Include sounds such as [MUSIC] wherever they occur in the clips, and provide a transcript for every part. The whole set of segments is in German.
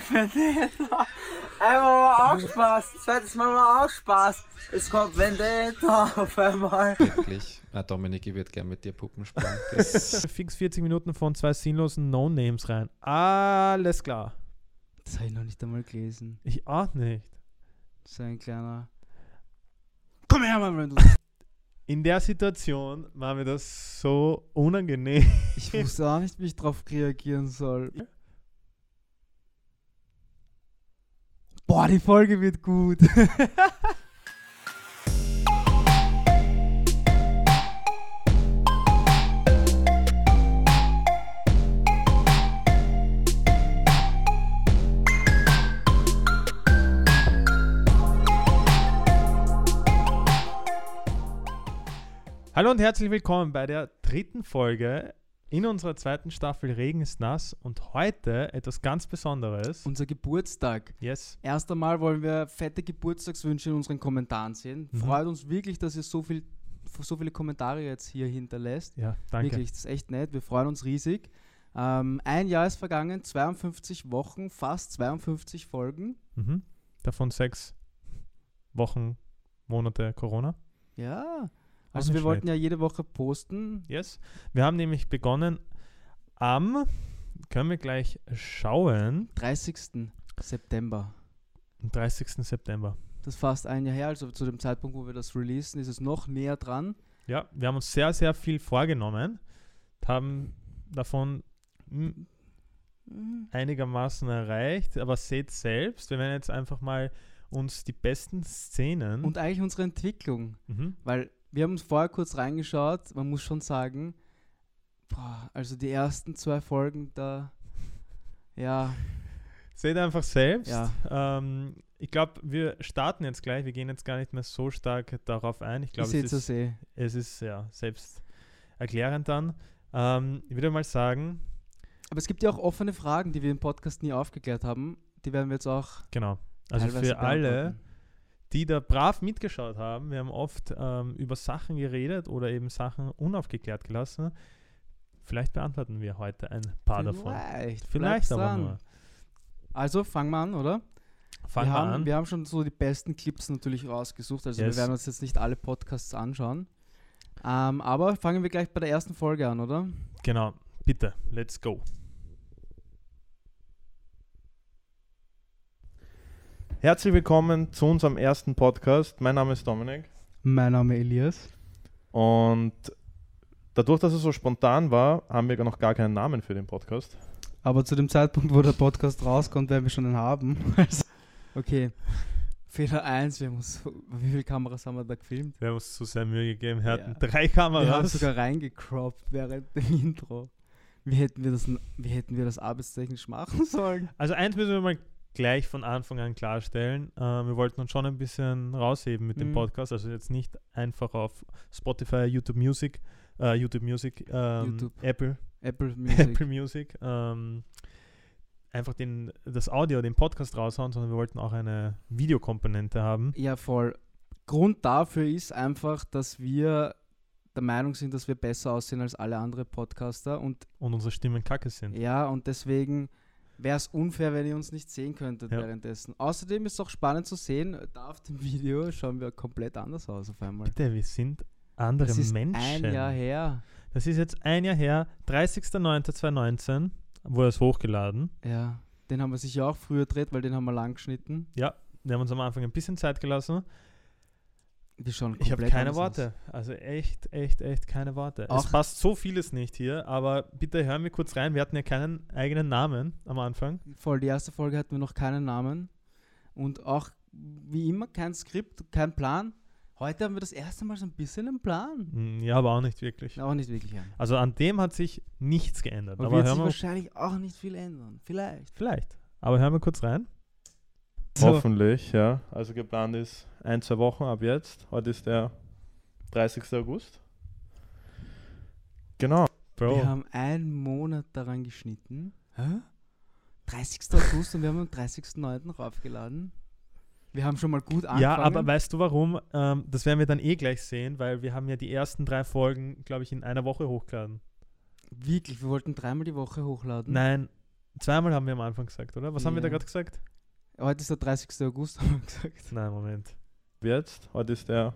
Vendetta. Einmal war auch Spaß, zweites Mal war auch Spaß. Es kommt Vendetta auf einmal. Wirklich. Ah, Dominik, ich würde gerne mit dir Puppen spielen. [LAUGHS] Fix 40 Minuten von zwei sinnlosen No-Names rein. Alles klar. Das habe ich noch nicht einmal gelesen. Ich auch nicht. So ein kleiner. Komm her, mein Freund. In der Situation war mir das so unangenehm. Ich wusste auch nicht, wie ich drauf reagieren soll. [LAUGHS] Boah, die Folge wird gut. Hallo und herzlich willkommen bei der dritten Folge in unserer zweiten Staffel Regen ist nass und heute etwas ganz Besonderes. Unser Geburtstag. Yes. Erst einmal wollen wir fette Geburtstagswünsche in unseren Kommentaren sehen. Mhm. Freut uns wirklich, dass ihr so, viel, so viele Kommentare jetzt hier hinterlässt. Ja, danke. Wirklich, das ist echt nett. Wir freuen uns riesig. Ähm, ein Jahr ist vergangen, 52 Wochen, fast 52 Folgen. Mhm. Davon sechs Wochen, Monate Corona. Ja. Also wir wollten schlecht. ja jede Woche posten. Yes. Wir haben nämlich begonnen am, können wir gleich schauen, 30. September. am 30. September. Das ist fast ein Jahr her, also zu dem Zeitpunkt, wo wir das releasen, ist es noch näher dran. Ja, wir haben uns sehr, sehr viel vorgenommen, haben davon einigermaßen erreicht, aber seht selbst, wir werden jetzt einfach mal uns die besten Szenen. Und eigentlich unsere Entwicklung. mhm. Weil wir haben uns vorher kurz reingeschaut, man muss schon sagen, boah, also die ersten zwei Folgen da, ja, Seht einfach selbst. Ja. Ähm, ich glaube, wir starten jetzt gleich. Wir gehen jetzt gar nicht mehr so stark darauf ein. Ich glaube, es, ist- sehe. es ist ja selbst erklärend dann. Ähm, ich würde mal sagen, Aber es gibt ja auch offene Fragen, die wir im Podcast nie aufgeklärt haben. Die werden wir jetzt auch genau. Also für alle. Die da brav mitgeschaut haben, wir haben oft ähm, über Sachen geredet oder eben Sachen unaufgeklärt gelassen. Vielleicht beantworten wir heute ein paar davon. Vielleicht, Vielleicht aber dran. nur. Also fangen wir an, oder? Fangen wir, wir haben, an. wir haben schon so die besten Clips natürlich rausgesucht. Also Yes. wir werden uns jetzt nicht alle Podcasts anschauen. Ähm, aber fangen wir gleich bei der ersten Folge an, oder? Genau. Bitte, let's go. Herzlich willkommen zu unserem ersten Podcast. Mein Name ist Dominik. Mein Name Elias. Und dadurch, dass es so spontan war, haben wir noch gar keinen Namen für den Podcast. Aber zu dem Zeitpunkt, wo der Podcast rauskommt, werden wir schon einen haben. Also, [LAUGHS] okay. Fehler 1, wir haben uns, wie viele Kameras haben wir da gefilmt? Wir haben uns zu sehr Mühe gegeben. Wir hatten Ja. drei Wir haben Kameras. sogar reingecroppt während dem Intro. Wie hätten wir das, wie hätten wir das arbeitstechnisch machen sollen? Also eins müssen wir mal gleich von Anfang an klarstellen. Äh, wir wollten uns schon ein bisschen rausheben mit dem Mhm. Podcast. Also jetzt nicht einfach auf Spotify, YouTube Music, äh, YouTube Music, ähm, YouTube. Apple, Apple [LAUGHS] Music. Apple Music, ähm, einfach den, das Audio, den Podcast raushauen, sondern wir wollten auch eine Videokomponente haben. Ja, voll. Grund dafür ist einfach, dass wir der Meinung sind, dass wir besser aussehen als alle anderen Podcaster. Und und unsere Stimmen kacke sind. ja, und deswegen wäre es unfair, wenn ihr uns nicht sehen könntet Ja. währenddessen. Außerdem ist es auch spannend zu sehen, da auf dem Video schauen wir komplett anders aus auf einmal. Bitte, wir sind andere Das ist Menschen. ein Jahr her. Das ist jetzt ein Jahr her, 30.09.2019 wurde es hochgeladen. Ja, den haben wir sicher auch früher gedreht, weil den haben wir lang geschnitten. Ja, wir haben uns am Anfang ein bisschen Zeit gelassen. Ich habe keine Worte. Also echt, echt, echt keine Worte. Auch- es passt so vieles nicht hier, aber bitte hören wir kurz rein. Wir hatten ja keinen eigenen Namen am Anfang. Voll, die erste Folge hatten wir noch keinen Namen. Und auch wie immer kein Skript, kein Plan. Heute haben wir das erste Mal so ein bisschen einen Plan. Hm, Ja, aber auch nicht wirklich. Auch nicht wirklich einen. Also an dem hat sich nichts geändert. Aber Aber wird sich wahrscheinlich auch nicht viel ändern. Vielleicht. vielleicht. Aber hören wir kurz rein. So. Hoffentlich, ja. Also geplant ist ein, zwei Wochen ab jetzt. Heute ist der 30. August. Genau. Bro. Wir haben einen Monat daran geschnitten. Hä? 30. August und wir haben am 30.09. raufgeladen. Wir haben schon mal gut angefangen. Ja, aber weißt du warum? Ähm, das werden wir dann eh gleich sehen, weil wir haben ja die ersten drei Folgen, glaube ich, in einer Woche hochgeladen. Wirklich, wir wollten dreimal die Woche hochladen. Nein, Zweimal haben wir am Anfang gesagt, oder? Was haben wir da Ja. gerade gesagt? Heute ist der 30. August, [LAUGHS] haben wir gesagt. Nein, Moment. Jetzt, heute ist der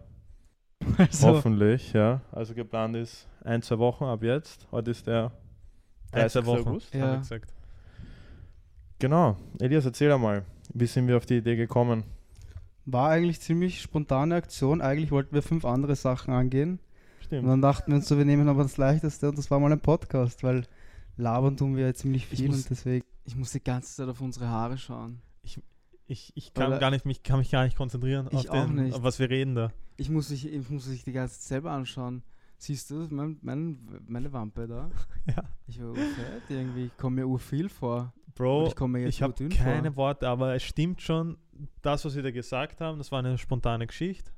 Also, hoffentlich, ja. Also geplant ist ein, zwei Wochen ab jetzt. Heute ist der Ein, 30. zwei Wochen August. haben wir Ja. gesagt. Genau. Elias, erzähl einmal, wie sind wir auf die Idee gekommen? war eigentlich ziemlich spontane Aktion. Eigentlich wollten wir fünf andere Sachen angehen. Und Stimmt. dann dachten wir uns so, wir nehmen aber das Leichteste und das war mal ein Podcast, weil labern tun wir ja ziemlich Ich viel muss- und deswegen. Ich muss die ganze Zeit auf unsere Haare schauen. Ich, ich kann, Oder- gar nicht, mich, kann mich gar nicht konzentrieren auf, den, nicht. auf was wir reden da. Ich muss mich, ich muss mich die ganze Zeit selber anschauen. Siehst du mein, mein, meine Wampe da? [LAUGHS] Ja. Ich war urfett irgendwie. Ich komme mir urviel vor. Und Bro, ich komme mir jetzt ich habe keine vor. Worte, aber es stimmt schon, das, was wir da gesagt haben, das war eine spontane Geschichte.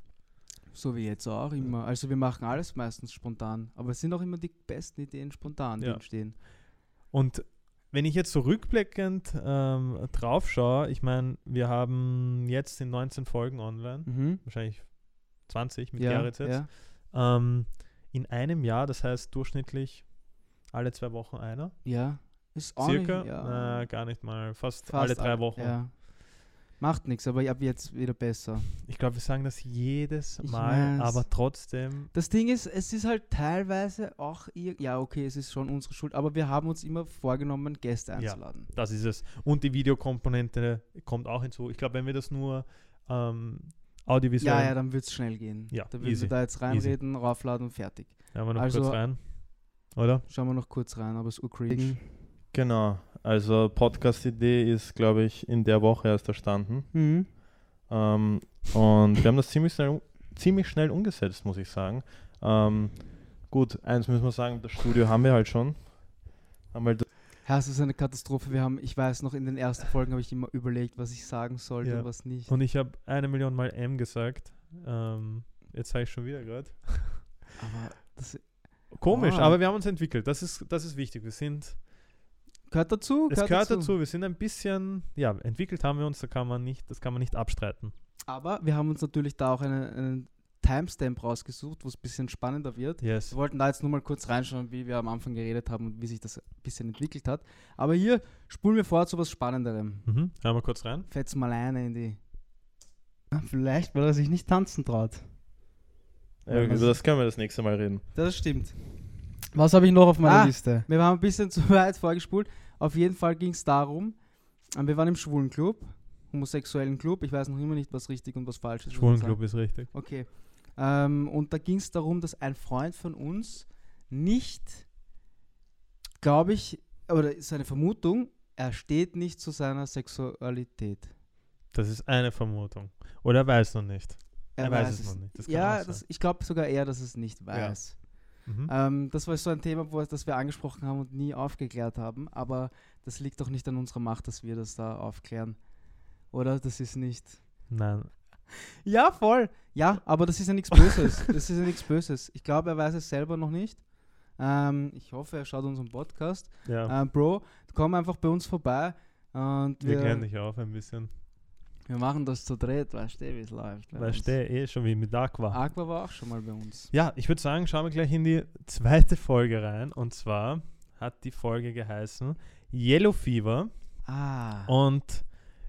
So wie jetzt auch immer. Also wir machen alles meistens spontan. Aber es sind auch immer die besten Ideen spontan, die Ja. entstehen. Und wenn ich jetzt so rückblickend ähm, drauf schaue, ich meine, wir haben jetzt in 19 Folgen online, Mhm. wahrscheinlich 20 mit Ja, Gerrit jetzt, ja. ähm, in einem Jahr, das heißt durchschnittlich alle zwei Wochen einer. ja. Ist auch Circa? Nicht, ja. Na, gar nicht mal, fast, Fast alle drei Wochen. Ja. Macht nichts, aber ab jetzt wieder besser. Ich glaube, wir sagen das jedes Ich Mal, aber trotzdem, Das Ding ist, es ist halt teilweise auch ihr, ja okay, es ist schon unsere Schuld, aber wir haben uns immer vorgenommen, Gäste Ja. einzuladen. das ist es. Und die Videokomponente kommt auch hinzu. Ich glaube, wenn wir das nur ähm, audiovisuell, Ja, ja, dann wird es schnell gehen. Ja, da würden easy, wir da jetzt reinreden, raufladen und fertig. hören wir noch Also- kurz rein. Oder? Schauen wir noch kurz rein, aber es ist urcringe. Genau. Also Podcast-Idee ist, glaube ich, in der Woche erst erstanden. Mhm. Ähm, und wir haben das ziemlich schnell, ziemlich schnell umgesetzt, muss ich sagen. Ähm, gut, eins müssen wir sagen, das Studio haben wir halt schon. Halt Ja, es ist eine Katastrophe. Wir haben, ich weiß noch, in den ersten Folgen habe ich immer überlegt, was ich sagen sollte Ja. und was nicht. Und ich habe eine Million Mal M gesagt. Ähm, jetzt sage ich schon wieder gerade. aber das Komisch, Ah. aber wir haben uns entwickelt. Das ist, das ist wichtig. Wir sind, gehört dazu. es gehört dazu. Wir sind ein bisschen, ja, entwickelt haben wir uns. Da kann man nicht, das kann man nicht abstreiten. Aber wir haben uns natürlich da auch einen, einen Timestamp rausgesucht, wo es ein bisschen spannender wird. Yes. Wir wollten da jetzt nur mal kurz reinschauen, wie wir am Anfang geredet haben und wie sich das ein bisschen entwickelt hat. Aber hier spulen wir vor zu was Spannenderem. Mhm. Hören wir kurz rein. Fetz mal eine in die. Vielleicht, weil er sich nicht tanzen traut. äh, über das können wir das nächste Mal reden. Das stimmt. Was habe ich noch auf meiner Ah. Liste? Wir haben ein bisschen [LAUGHS] zu weit vorgespult. Auf jeden Fall ging es darum, ähm, wir waren im schwulen Club, homosexuellen Club. Ich weiß noch immer nicht, was richtig und was falsch ist. sagen. Schwulenclub ist richtig. Okay. Ähm, und da ging es darum, dass ein Freund von uns nicht, glaube ich, oder ist eine Vermutung, er steht nicht zu seiner Sexualität. Das ist eine Vermutung. Oder er weiß noch nicht. Er, Er weiß es noch nicht. Das ja, das, ich glaube sogar eher, dass es nicht weiß. Mhm. Ähm, das war so ein Thema, wo, das wir angesprochen haben und nie aufgeklärt haben, aber das liegt doch nicht an unserer Macht, dass wir das da aufklären. Oder? Das ist nicht. Nein. [LAUGHS] Ja, voll. Ja, aber das ist ja nichts Böses. [LAUGHS] Das ist ja nichts Böses. Ich glaube, er weiß es selber noch nicht. Ähm, ich hoffe, er schaut unseren Podcast. Ja. Ähm, Bro, komm einfach bei uns vorbei und wir wir, klären dich auf ein bisschen. Wir machen das zu dritt. Weißt du, wie es läuft? Weißt du, eh schon wie mit Aqua. Aqua war auch schon mal bei uns. Ja, ich würde sagen, schauen wir gleich in die zweite Folge rein. Und zwar hat die Folge geheißen Yellow Fever. Ah. Und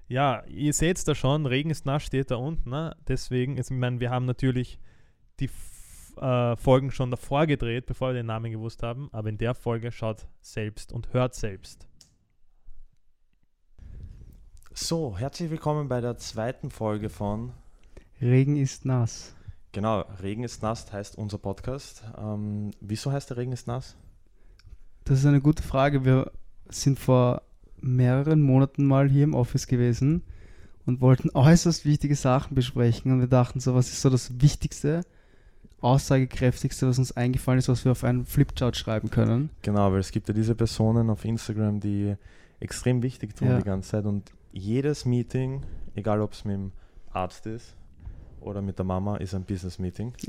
ja, ihr seht da schon, Regen ist nass, steht da unten. Ne? Deswegen, ich meine, wir haben natürlich die äh, Folgen schon davor gedreht, bevor wir den Namen gewusst haben. Aber in der Folge schaut selbst und hört selbst. So, herzlich willkommen bei der zweiten Folge von Regen ist nass. Genau, Regen ist nass heißt unser Podcast. Ähm, wieso heißt der Regen ist nass? Das ist eine gute Frage. Wir sind vor mehreren Monaten mal hier im Office gewesen und wollten äußerst wichtige Sachen besprechen. Und wir dachten so, was ist so das Wichtigste, aussagekräftigste, was uns eingefallen ist, was wir auf einen Flipchart schreiben können. Genau, weil es gibt ja diese Personen auf Instagram, die extrem wichtig tun Ja. die ganze Zeit und jedes Meeting, egal ob es mit dem Arzt ist oder mit der Mama, ist ein Business-Meeting. [LAUGHS]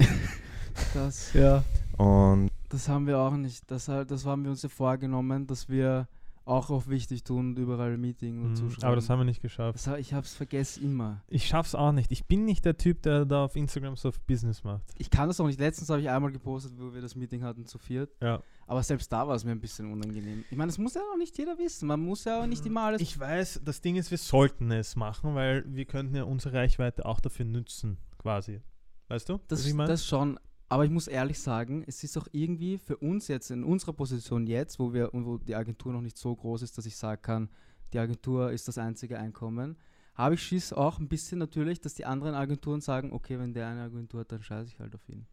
Das, ja. Und das haben wir auch nicht. Das, das haben wir uns ja vorgenommen, dass wir auch auf wichtig tun und überall Meeting und Mhm, aber das haben wir nicht geschafft. das, ich hab's vergessen immer. Ich schaff's auch nicht. Ich bin nicht der Typ, der da auf Instagram so Business macht. Ich kann das auch nicht. Letztens habe ich einmal gepostet, wo wir das Meeting hatten zu viert. Ja. Aber selbst da war es mir ein bisschen unangenehm. Ich meine, das muss ja auch nicht jeder wissen. Man muss ja auch nicht immer alles. Ich weiß, das Ding ist, wir sollten es machen, weil wir könnten ja unsere Reichweite auch dafür nützen, quasi. Weißt du? das, ich mein? das schon. Aber ich muss ehrlich sagen, es ist auch irgendwie für uns jetzt in unserer Position jetzt, wo wir wo die Agentur noch nicht so groß ist, dass ich sagen kann, die Agentur ist das einzige Einkommen, habe ich Schiss auch ein bisschen natürlich, dass die anderen Agenturen sagen, okay, wenn der eine Agentur hat, dann scheiße ich halt auf ihn.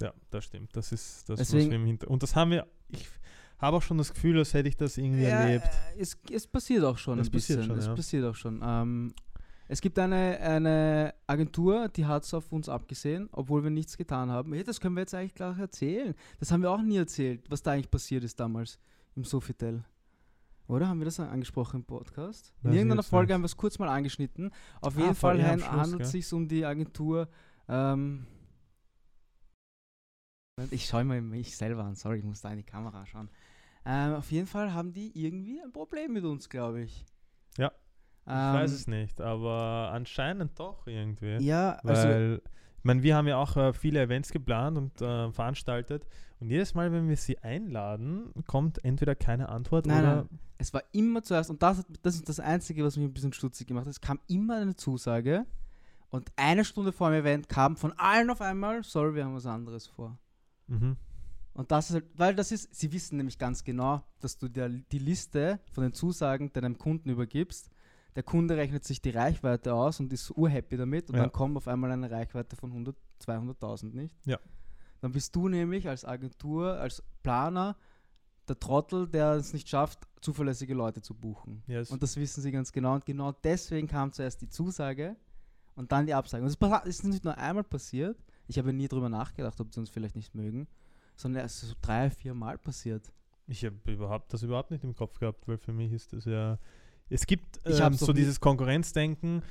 Ja, das stimmt. Das ist das, Deswegen- was wir im Hinter Und das haben wir. Ich habe auch schon das Gefühl, als hätte ich das irgendwie erlebt. äh, Es, es passiert auch schon Es ein passiert bisschen. schon, es ja. passiert auch schon. Ähm, es gibt eine, eine Agentur, die hat es auf uns abgesehen, obwohl wir nichts getan haben. Hey, das können wir jetzt eigentlich gleich erzählen. Das haben wir auch nie erzählt, was da eigentlich passiert ist damals im Sofitel. Oder haben wir das angesprochen im Podcast? In Weiß irgendeiner Folge haben wir es kurz mal angeschnitten. Auf Ah, jeden Fall ja, handelt es sich um die Agentur. Ähm, ich schaue mal mich selber an, sorry, ich muss da in die Kamera schauen. Ähm, auf jeden Fall haben die irgendwie ein Problem mit uns, glaube ich. Ja, Ähm, Ich weiß es nicht, aber anscheinend doch irgendwie. Ja, also Weil, ich meine, wir haben ja auch äh, viele Events geplant und äh, veranstaltet. Und jedes Mal, wenn wir sie einladen, kommt entweder keine Antwort Nein, oder. nein. es war immer zuerst, und das, hat- das ist das Einzige, was mich ein bisschen stutzig gemacht hat, es kam immer eine Zusage und eine Stunde vor dem Event kam von allen auf einmal, sorry, wir haben was anderes vor. Mhm. Und das ist halt, weil das ist, sie wissen nämlich ganz genau, dass du dir die Liste von den Zusagen deinem Kunden übergibst. Der Kunde rechnet sich die Reichweite aus und ist urhappy damit und Ja. dann kommt auf einmal eine Reichweite von 100, 200.000, nicht? Ja. Dann bist du nämlich als Agentur, als Planer der Trottel, der es nicht schafft, zuverlässige Leute zu buchen. Yes. Und das wissen sie ganz genau. Und genau deswegen kam zuerst die Zusage und dann die Absage. Und es ist nicht nur einmal passiert. Ich habe nie drüber nachgedacht, ob sie uns vielleicht nicht mögen, sondern es ist so drei, vier Mal passiert. Ich habe überhaupt das überhaupt nicht im Kopf gehabt, weil für mich ist das ja. Es gibt Ich ähm, so dieses Konkurrenzdenken,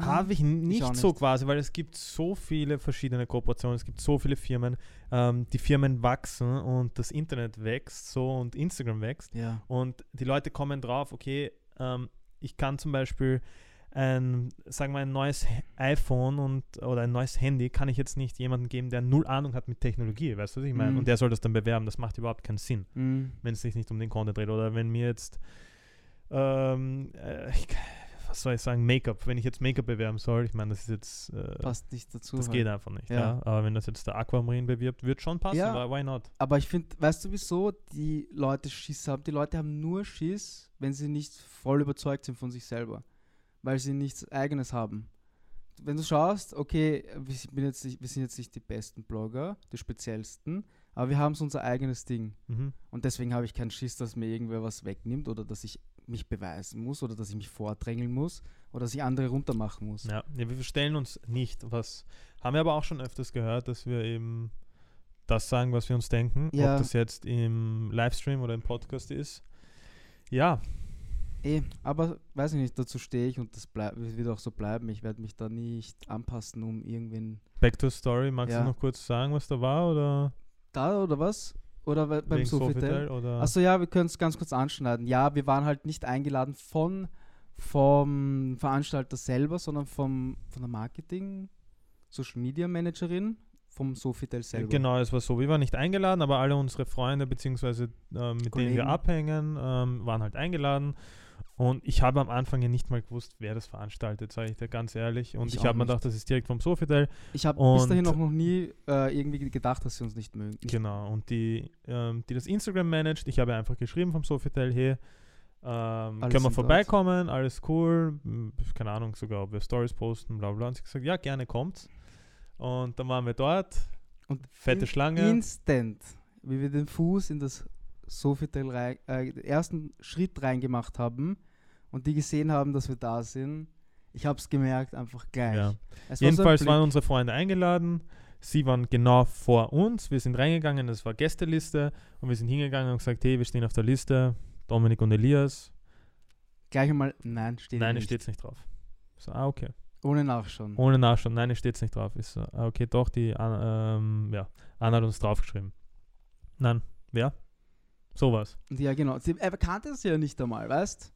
habe ich nicht, auch so nicht. quasi, weil es gibt so viele verschiedene Kooperationen, es gibt so viele Firmen, ähm, die Firmen wachsen und das Internet wächst so und Instagram wächst Ja. und die Leute kommen drauf, okay, ähm, ich kann zum Beispiel ein, sagen wir, ein neues iPhone und oder ein neues Handy kann ich jetzt nicht jemandem geben, der null Ahnung hat mit Technologie, weißt du, was ich meine? Mhm. Und der soll das dann bewerben, das macht überhaupt keinen Sinn Mhm. wenn es sich nicht um den Content dreht. Oder wenn mir jetzt, ähm, äh, ich, was soll ich sagen, Make-up, wenn ich jetzt Make-up bewerben soll, ich meine, das ist jetzt, äh, Passt nicht dazu. das halt. geht einfach nicht. Ja. Ja. Aber wenn das jetzt der Aquamarine bewirbt, wird schon passen, Ja. aber why not? Aber ich finde, weißt du, wieso die Leute Schiss haben? Die Leute haben nur Schiss, wenn sie nicht voll überzeugt sind von sich selber. Weil sie nichts Eigenes haben. Wenn du schaust, okay, wir sind jetzt nicht, wir sind jetzt nicht die besten Blogger, die speziellsten, aber wir haben so unser eigenes Ding. Mhm. Und deswegen habe ich keinen Schiss, dass mir irgendwer was wegnimmt oder dass ich mich beweisen muss oder dass ich mich vordrängeln muss oder dass ich andere runtermachen muss. Ja. ja, wir verstellen uns nicht, was haben wir aber auch schon öfters gehört, dass wir eben das sagen, was wir uns denken, Ja. ob das jetzt im Livestream oder im Podcast ist. Ja, Eh, aber weiß ich nicht, dazu stehe ich und das bleib, wird auch so bleiben. Ich werde mich da nicht anpassen, um irgendwen back to story, magst Ja. du noch kurz sagen, was da war oder Da oder was? Oder bei- beim wegen Sofitel? Achso, ja, wir können es ganz kurz anschneiden. Ja, wir waren halt nicht eingeladen von vom Veranstalter selber, sondern vom, von der Marketing, Social Media Managerin vom Sofitel selber. Genau, es war so. Wir waren nicht eingeladen, aber alle unsere Freunde, beziehungsweise ähm, mit denen Kollegen. wir abhängen, ähm, waren halt eingeladen. Und ich habe am Anfang ja nicht mal gewusst, wer das veranstaltet, sage ich dir ganz ehrlich. Und Ich ich, habe mir gedacht, das ist direkt vom Sofitel. Ich habe bis dahin auch noch nie äh, irgendwie gedacht, dass sie uns nicht mögen. Genau. Und die, ähm, die das Instagram managt, ich habe einfach geschrieben vom Sofitel, hey, ähm, können wir sind dort. vorbeikommen, alles cool, m, keine Ahnung sogar, ob wir Stories posten, bla bla. Und sie gesagt, ja, gerne kommt. Und dann waren wir dort, und fette in- Schlange. Instant, wie wir den Fuß in das Sofitel rein, äh, den ersten Schritt reingemacht haben und die gesehen haben, dass wir da sind. Ich habe es gemerkt, einfach gleich. Ja. Es war so Jedenfalls waren unsere Freunde eingeladen. Sie waren genau vor uns. Wir sind reingegangen, es war Gästeliste und wir sind hingegangen und gesagt, hey, wir stehen auf der Liste. Dominik und Elias. gleich einmal, nein, steht Nein, es nicht. steht nicht drauf. So, ah, okay. Ohne Nachschauen. Ohne Nachschauen, nein, es steht nicht drauf. Ich so, ah, okay, doch, die Anna, ähm, ja, Anna hat uns draufgeschrieben. Nein, wer? Sowas. Ja, genau. Sie, er kannte es ja nicht einmal, weißt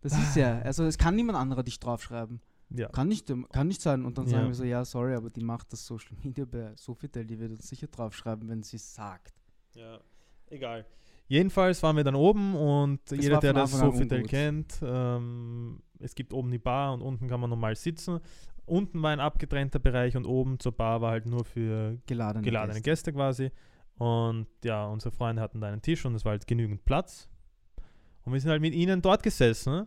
Das ist ja, also es kann niemand anderer dich draufschreiben. Ja. Kann nicht, kann nicht sein. Und dann sagen Ja. wir so, ja, sorry, aber die macht das Social Media bei Sofitel, die wird uns sicher draufschreiben, wenn sie es sagt. Ja, egal. Jedenfalls waren wir dann oben und jeder, war der das Sofitel kennt, ähm, es gibt oben die Bar und unten kann man normal sitzen. Unten war ein abgetrennter Bereich und oben zur Bar war halt nur für Geladene, geladene Gäste quasi. Und ja, unsere Freunde hatten da einen Tisch und es war halt genügend Platz. Und wir sind halt mit ihnen dort gesessen.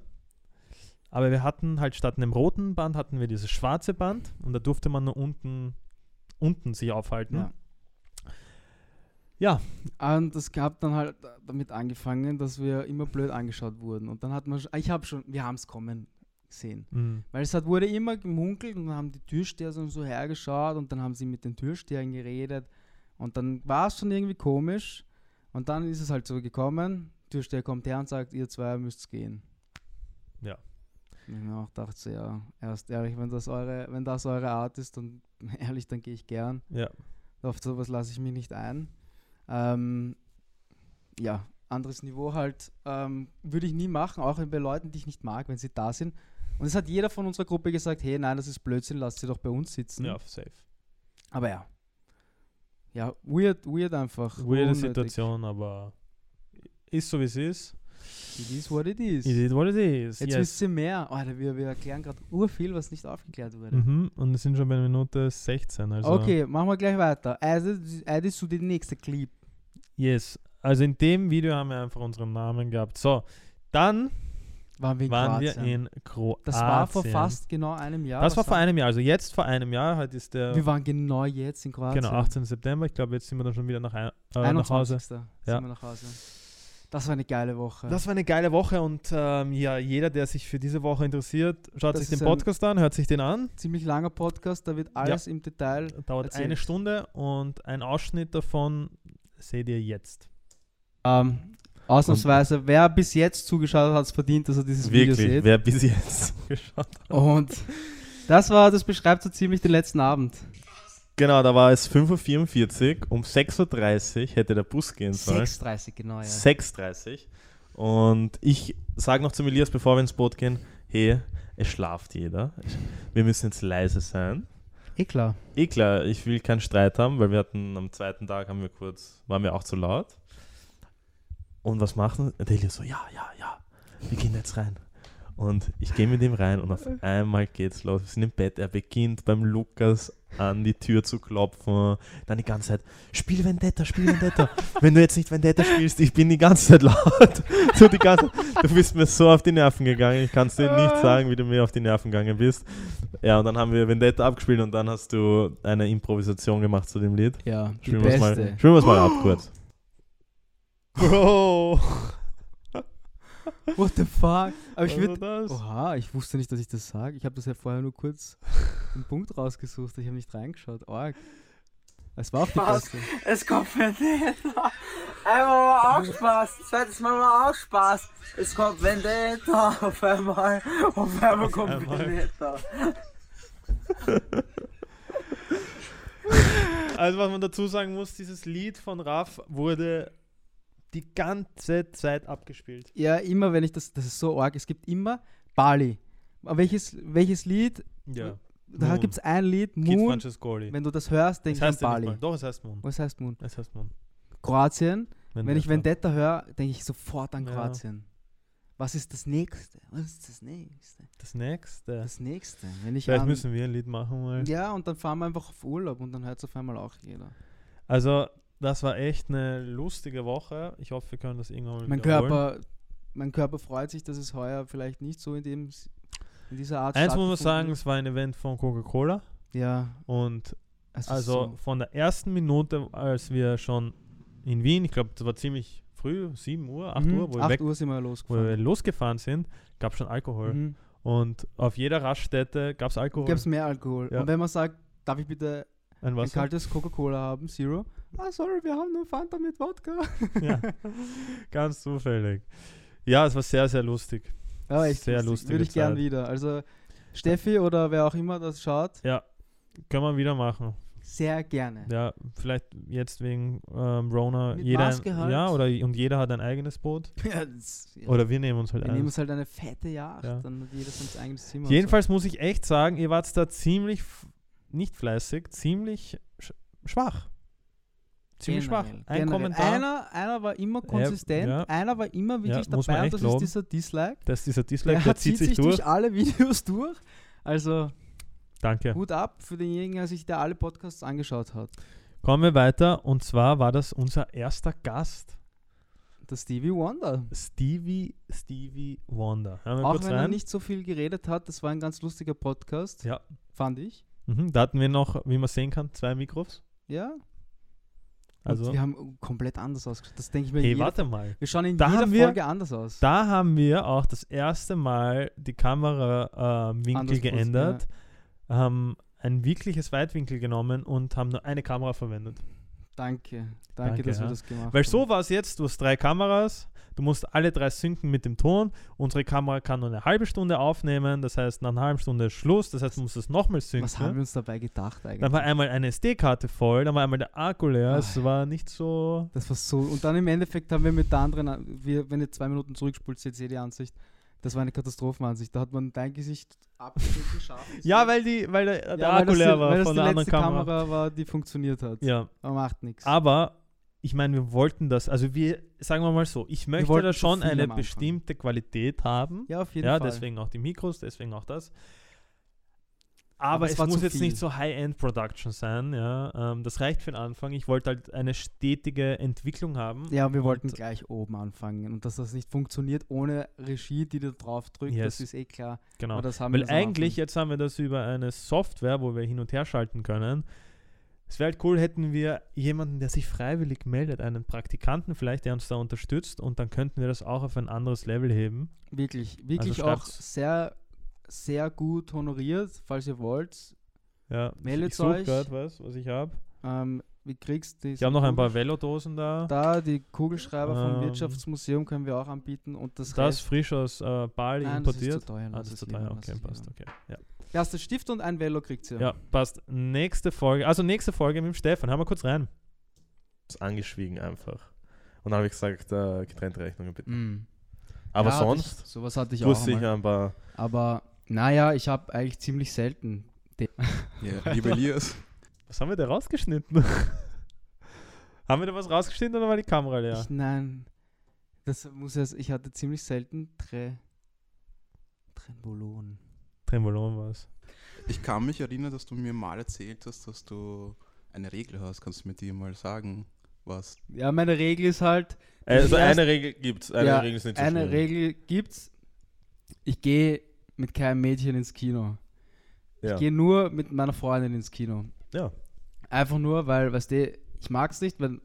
Aber wir hatten halt statt einem roten Band hatten wir dieses schwarze Band und da durfte man nur unten, unten sich aufhalten. Ja. Ja, Und es gab dann halt damit angefangen, dass wir immer blöd angeschaut wurden. Und dann hat man, ich habe schon, wir haben es kommen sehen. mhm. Weil es hat, wurde immer gemunkelt und dann haben die Türsteher so, so hergeschaut und dann haben sie mit den Türstehern geredet. Und dann war es schon irgendwie komisch. Und dann ist es halt so gekommen, Türsteher kommt her und sagt, ihr zwei müsst gehen. Ja. Ich mir auch dachte so, ja, erst ehrlich, wenn das eure, wenn das eure Art ist, dann [LAUGHS] ehrlich, dann gehe ich gern. ja. Auf sowas lasse ich mich nicht ein. Ähm, ja, anderes Niveau halt. Ähm, würde ich nie machen, auch bei Leuten, die ich nicht mag, wenn sie da sind. Und es hat jeder von unserer Gruppe gesagt, hey, nein, das ist Blödsinn, lasst sie doch bei uns sitzen. Ja, safe. Aber ja. Ja, weird, weird einfach. Weirde Unnötig. Situation, aber ist so wie es ist. It is what it is. It is what it is. Jetzt yes. wisst ihr mehr. Alter, wir, wir erklären gerade urviel, was nicht aufgeklärt wurde. Mhm. Und wir sind schon bei Minute 16. Also Okay, machen wir gleich weiter. Also, also zu den nächsten Clip. Yes. Also in dem Video haben wir einfach unseren Namen gehabt. So, dann Waren wir in waren wir Kroatien. in Kroatien. Das war vor fast genau einem Jahr. Das war vor einem Jahr. Also jetzt vor einem Jahr. Heute ist der Wir waren genau jetzt in Kroatien. genau 18. September. Ich glaube, jetzt sind wir dann schon wieder nach, ein- äh, nach 21. Hause. Sind Ja. wir nach Hause. Das war eine geile Woche. Das war eine geile Woche und ähm, ja, jeder, der sich für diese Woche interessiert, schaut Das sich den Podcast an, hört sich den an. ziemlich langer Podcast, da wird alles im Detail. Dauert Erzähl. eine Stunde und ein Ausschnitt davon seht ihr jetzt. Ähm, ausnahmsweise, wer bis jetzt zugeschaut hat, hat es verdient, dass er dieses Video Wirklich, sieht. wer bis jetzt geschaut hat. Und das war, das beschreibt so ziemlich den letzten Abend. Genau, da war es 5.44 Uhr. Um 6.30 Uhr hätte der Bus gehen sollen. 6.30 genau, ja. 6.30 Uhr. Und ich sage noch zum Elias, bevor wir ins Boot gehen, hey, es schlaft jeder. Wir müssen jetzt leise sein. Eh klar. Eh klar, ich will keinen Streit haben, weil wir hatten am zweiten Tag haben wir kurz, waren wir auch zu laut. Und was machen? Der Elias so, ja, ja, ja, wir gehen jetzt rein. Und ich gehe mit ihm rein und auf einmal geht's los. Wir sind im Bett, er beginnt beim Lukas an die Tür zu klopfen. Dann die ganze Zeit, spiel Vendetta, spiel Vendetta. [LAUGHS] Wenn du jetzt nicht Vendetta spielst, ich bin die ganze Zeit laut. [LAUGHS] So die ganze, du bist mir so auf die Nerven gegangen. Ich kann es dir nicht sagen, wie du mir auf die Nerven gegangen bist. Ja, und dann haben wir Vendetta abgespielt und dann hast du eine Improvisation gemacht zu dem Lied. Ja, die Spielen wir es mal, beste. spielen wir es mal ab kurz. Bro! What the fuck? Aber ich würde. das? Oha, ich wusste nicht, dass ich das sage. Ich habe das ja vorher nur kurz einen Punkt rausgesucht. Ich habe nicht reingeschaut. Org. Es war auch die Was? beste. Es kommt Vendetta. Einmal war auch Spaß. Zweites Mal war auch Spaß. Es kommt Vendetta. Auf einmal. Auf einmal kommt einmal. Vendetta. Also was man dazu sagen muss, dieses Lied von Raff wurde die ganze Zeit abgespielt. Ja, immer wenn ich das. Das ist so arg. Es gibt immer Bali. Aber welches, welches Lied? Ja. Da gibt es ein Lied, Moon. Wenn du das hörst, denkst du an ja Bali. Doch, es heißt Moon. Was heißt Moon? Es heißt Moon. Kroatien. Wenn ich Vendetta. Vendetta höre, denke ich sofort an Ja. Kroatien. Was ist das nächste? Was ist das nächste? Das nächste. Das nächste. Wenn ich Vielleicht an, müssen wir ein Lied machen mal. Ja, und dann fahren wir einfach auf Urlaub und dann hört es auf einmal auch jeder. Also, das war echt eine lustige Woche. Ich hoffe, wir können das irgendwann mal Mein wiederholen. Körper, mein Körper freut sich, dass es heuer vielleicht nicht so in, dem, in dieser Art Eins muss man sagen, es war ein Event von Coca-Cola. Ja, Und ist also so. von der ersten Minute, als wir schon in Wien, ich glaube, das war ziemlich früh, 7 Uhr, 8 Mhm, Uhr, wo, wir, 8 weg, Uhr sind wir wo wir losgefahren. losgefahren sind, gab es schon Alkohol. Mhm. Und auf jeder Raststätte gab es Alkohol. Gäbe es mehr Alkohol. Ja. Und wenn man sagt, darf ich bitte ein ein kaltes Coca-Cola haben, Zero? Ah, sorry, wir haben nur Fanta mit Wodka. ja. [LAUGHS] Ganz zufällig. Ja, es war sehr, sehr lustig. Ja, echt Sehr lustig. Würde ich gern Zeit. wieder. Also Steffi oder wer auch immer das schaut, Ja, können wir wieder machen. sehr gerne. Ja, vielleicht jetzt wegen ähm, Rona Mit jeder Maske halt. ja oder und jeder hat ein eigenes Boot [LAUGHS] Ja, das, ja. oder wir nehmen uns halt wir nehmen ein. uns halt eine fette Yacht, Ja. dann hat jeder sein eigenes Zimmer. Jedenfalls muss ich echt sagen, ihr wart da ziemlich nicht fleißig, ziemlich sch schwach. Ziemlich schwach. Ein generell. Kommentar, Einer, einer war immer konsistent, ja. einer war immer wirklich man dabei, und das loben. ist dieser Dislike. das ist dieser Dislike, Der, der, zieht sich durch. alle [LAUGHS] Videos durch. Also Danke. Hut ab für denjenigen, der sich da alle Podcasts angeschaut hat. Kommen wir weiter und zwar war das unser erster Gast, Der Stevie Wonder. Stevie Stevie Wonder. Auch wenn er rein. nicht so viel geredet hat, das war ein ganz lustiger Podcast, Ja. fand ich. Mhm, da hatten wir noch, wie man sehen kann, zwei Mikros. Ja. Also, Und wir haben komplett anders ausgeschaut. Das denke ich mir. hey, jede- warte mal. Wir schauen in Da jeder haben wir- Folge anders aus. Da haben wir auch das erste Mal die Kamerawinkel Anders geändert, haben ein wirkliches Weitwinkel genommen und haben nur eine Kamera verwendet. Danke. Danke, Danke, dass ja. wir das gemacht Weil haben. so war es jetzt, du hast drei Kameras, du musst alle drei synken mit dem Ton. Unsere Kamera kann nur eine halbe Stunde aufnehmen, das heißt nach einer halben Stunde ist Schluss, das heißt du musst es nochmal synken. Was haben wir uns dabei gedacht eigentlich? Dann war einmal eine SD-Karte voll, dann war einmal der Akku leer, Ah, es war nicht so... Das war so. Und dann im Endeffekt haben wir mit der anderen, An- wir, wenn ihr zwei Minuten zurückspult, seht ihr die Ansicht. Das war eine Katastrophenansicht. Da hat man dein Gesicht abgeschnitten, scharf. [LAUGHS] Ja, weil, die, weil der, Ja, der Akku das leer die, war weil das von die der anderen letzte Kamera. Kamera. war, die funktioniert hat. Ja, Aber macht nichts. aber ich meine, wir wollten das, also wir, sagen wir mal so, ich möchte da schon eine bestimmte Qualität haben. Ja, auf jeden Ja, Fall. deswegen auch die Mikros, deswegen auch das. Aber, es es muss jetzt viel. nicht so High-End-Production sein, ja. Ähm, das reicht für den Anfang. Ich wollte halt eine stetige Entwicklung haben. Ja, wir wollten gleich oben anfangen. Und dass das nicht funktioniert ohne Regie, die da drauf drückt, Yes. das ist eh klar. Genau. Aber das haben Weil eigentlich, jetzt haben wir das über eine Software, wo wir hin und her schalten können. Es wäre halt cool, hätten wir jemanden, der sich freiwillig meldet, einen Praktikanten vielleicht, der uns da unterstützt und dann könnten wir das auch auf ein anderes Level heben. Wirklich, wirklich auch schreibt's. sehr, sehr gut honoriert, falls ihr wollt. Ja, Meldet ich suche euch. gerade was, was ich habe. Ähm, wie kriegst du Ich habe noch ein paar Velodosen da. Da, die Kugelschreiber vom Ähm, Wirtschaftsmuseum können wir auch anbieten und das, Das Rest- frisch aus äh, Bali Nein, das ist importiert. zu teuer. ah, das ist zu teuer. Okay, passt. Okay. Ja. Erst der Stift und ein Velo kriegt ihr. ja, passt. Nächste Folge, also nächste Folge mit dem Stefan. Hören wir kurz rein. Ist angeschwiegen einfach. Und dann habe ich gesagt, äh, getrennte Rechnungen bitte. Mm. Aber Ja, sonst Ich, sowas hatte ich auch. wusste ich einmal. ein paar. Aber naja, ich habe eigentlich ziemlich selten. Ja, lieber Elias. Was haben wir da rausgeschnitten? [LAUGHS] haben wir da was rausgeschnitten oder war die Kamera leer? Ich, nein, das muss ja. Ich hatte ziemlich selten Tre, Trenbolon. Trembolon war es. Ich kann mich erinnern, dass du mir mal erzählt hast, dass du eine Regel hast. Kannst du mir die mal sagen? Was? Ja, meine Regel ist halt. Also erst- eine Regel gibt's. Eine ja, Regel ist nicht so eine schlimm. Regel gibt's. Ich gehe mit keinem Mädchen ins Kino. Ja. Ich gehe nur mit meiner Freundin ins Kino. ja. Einfach nur, weil, weißt du, ich mag es nicht, wenn.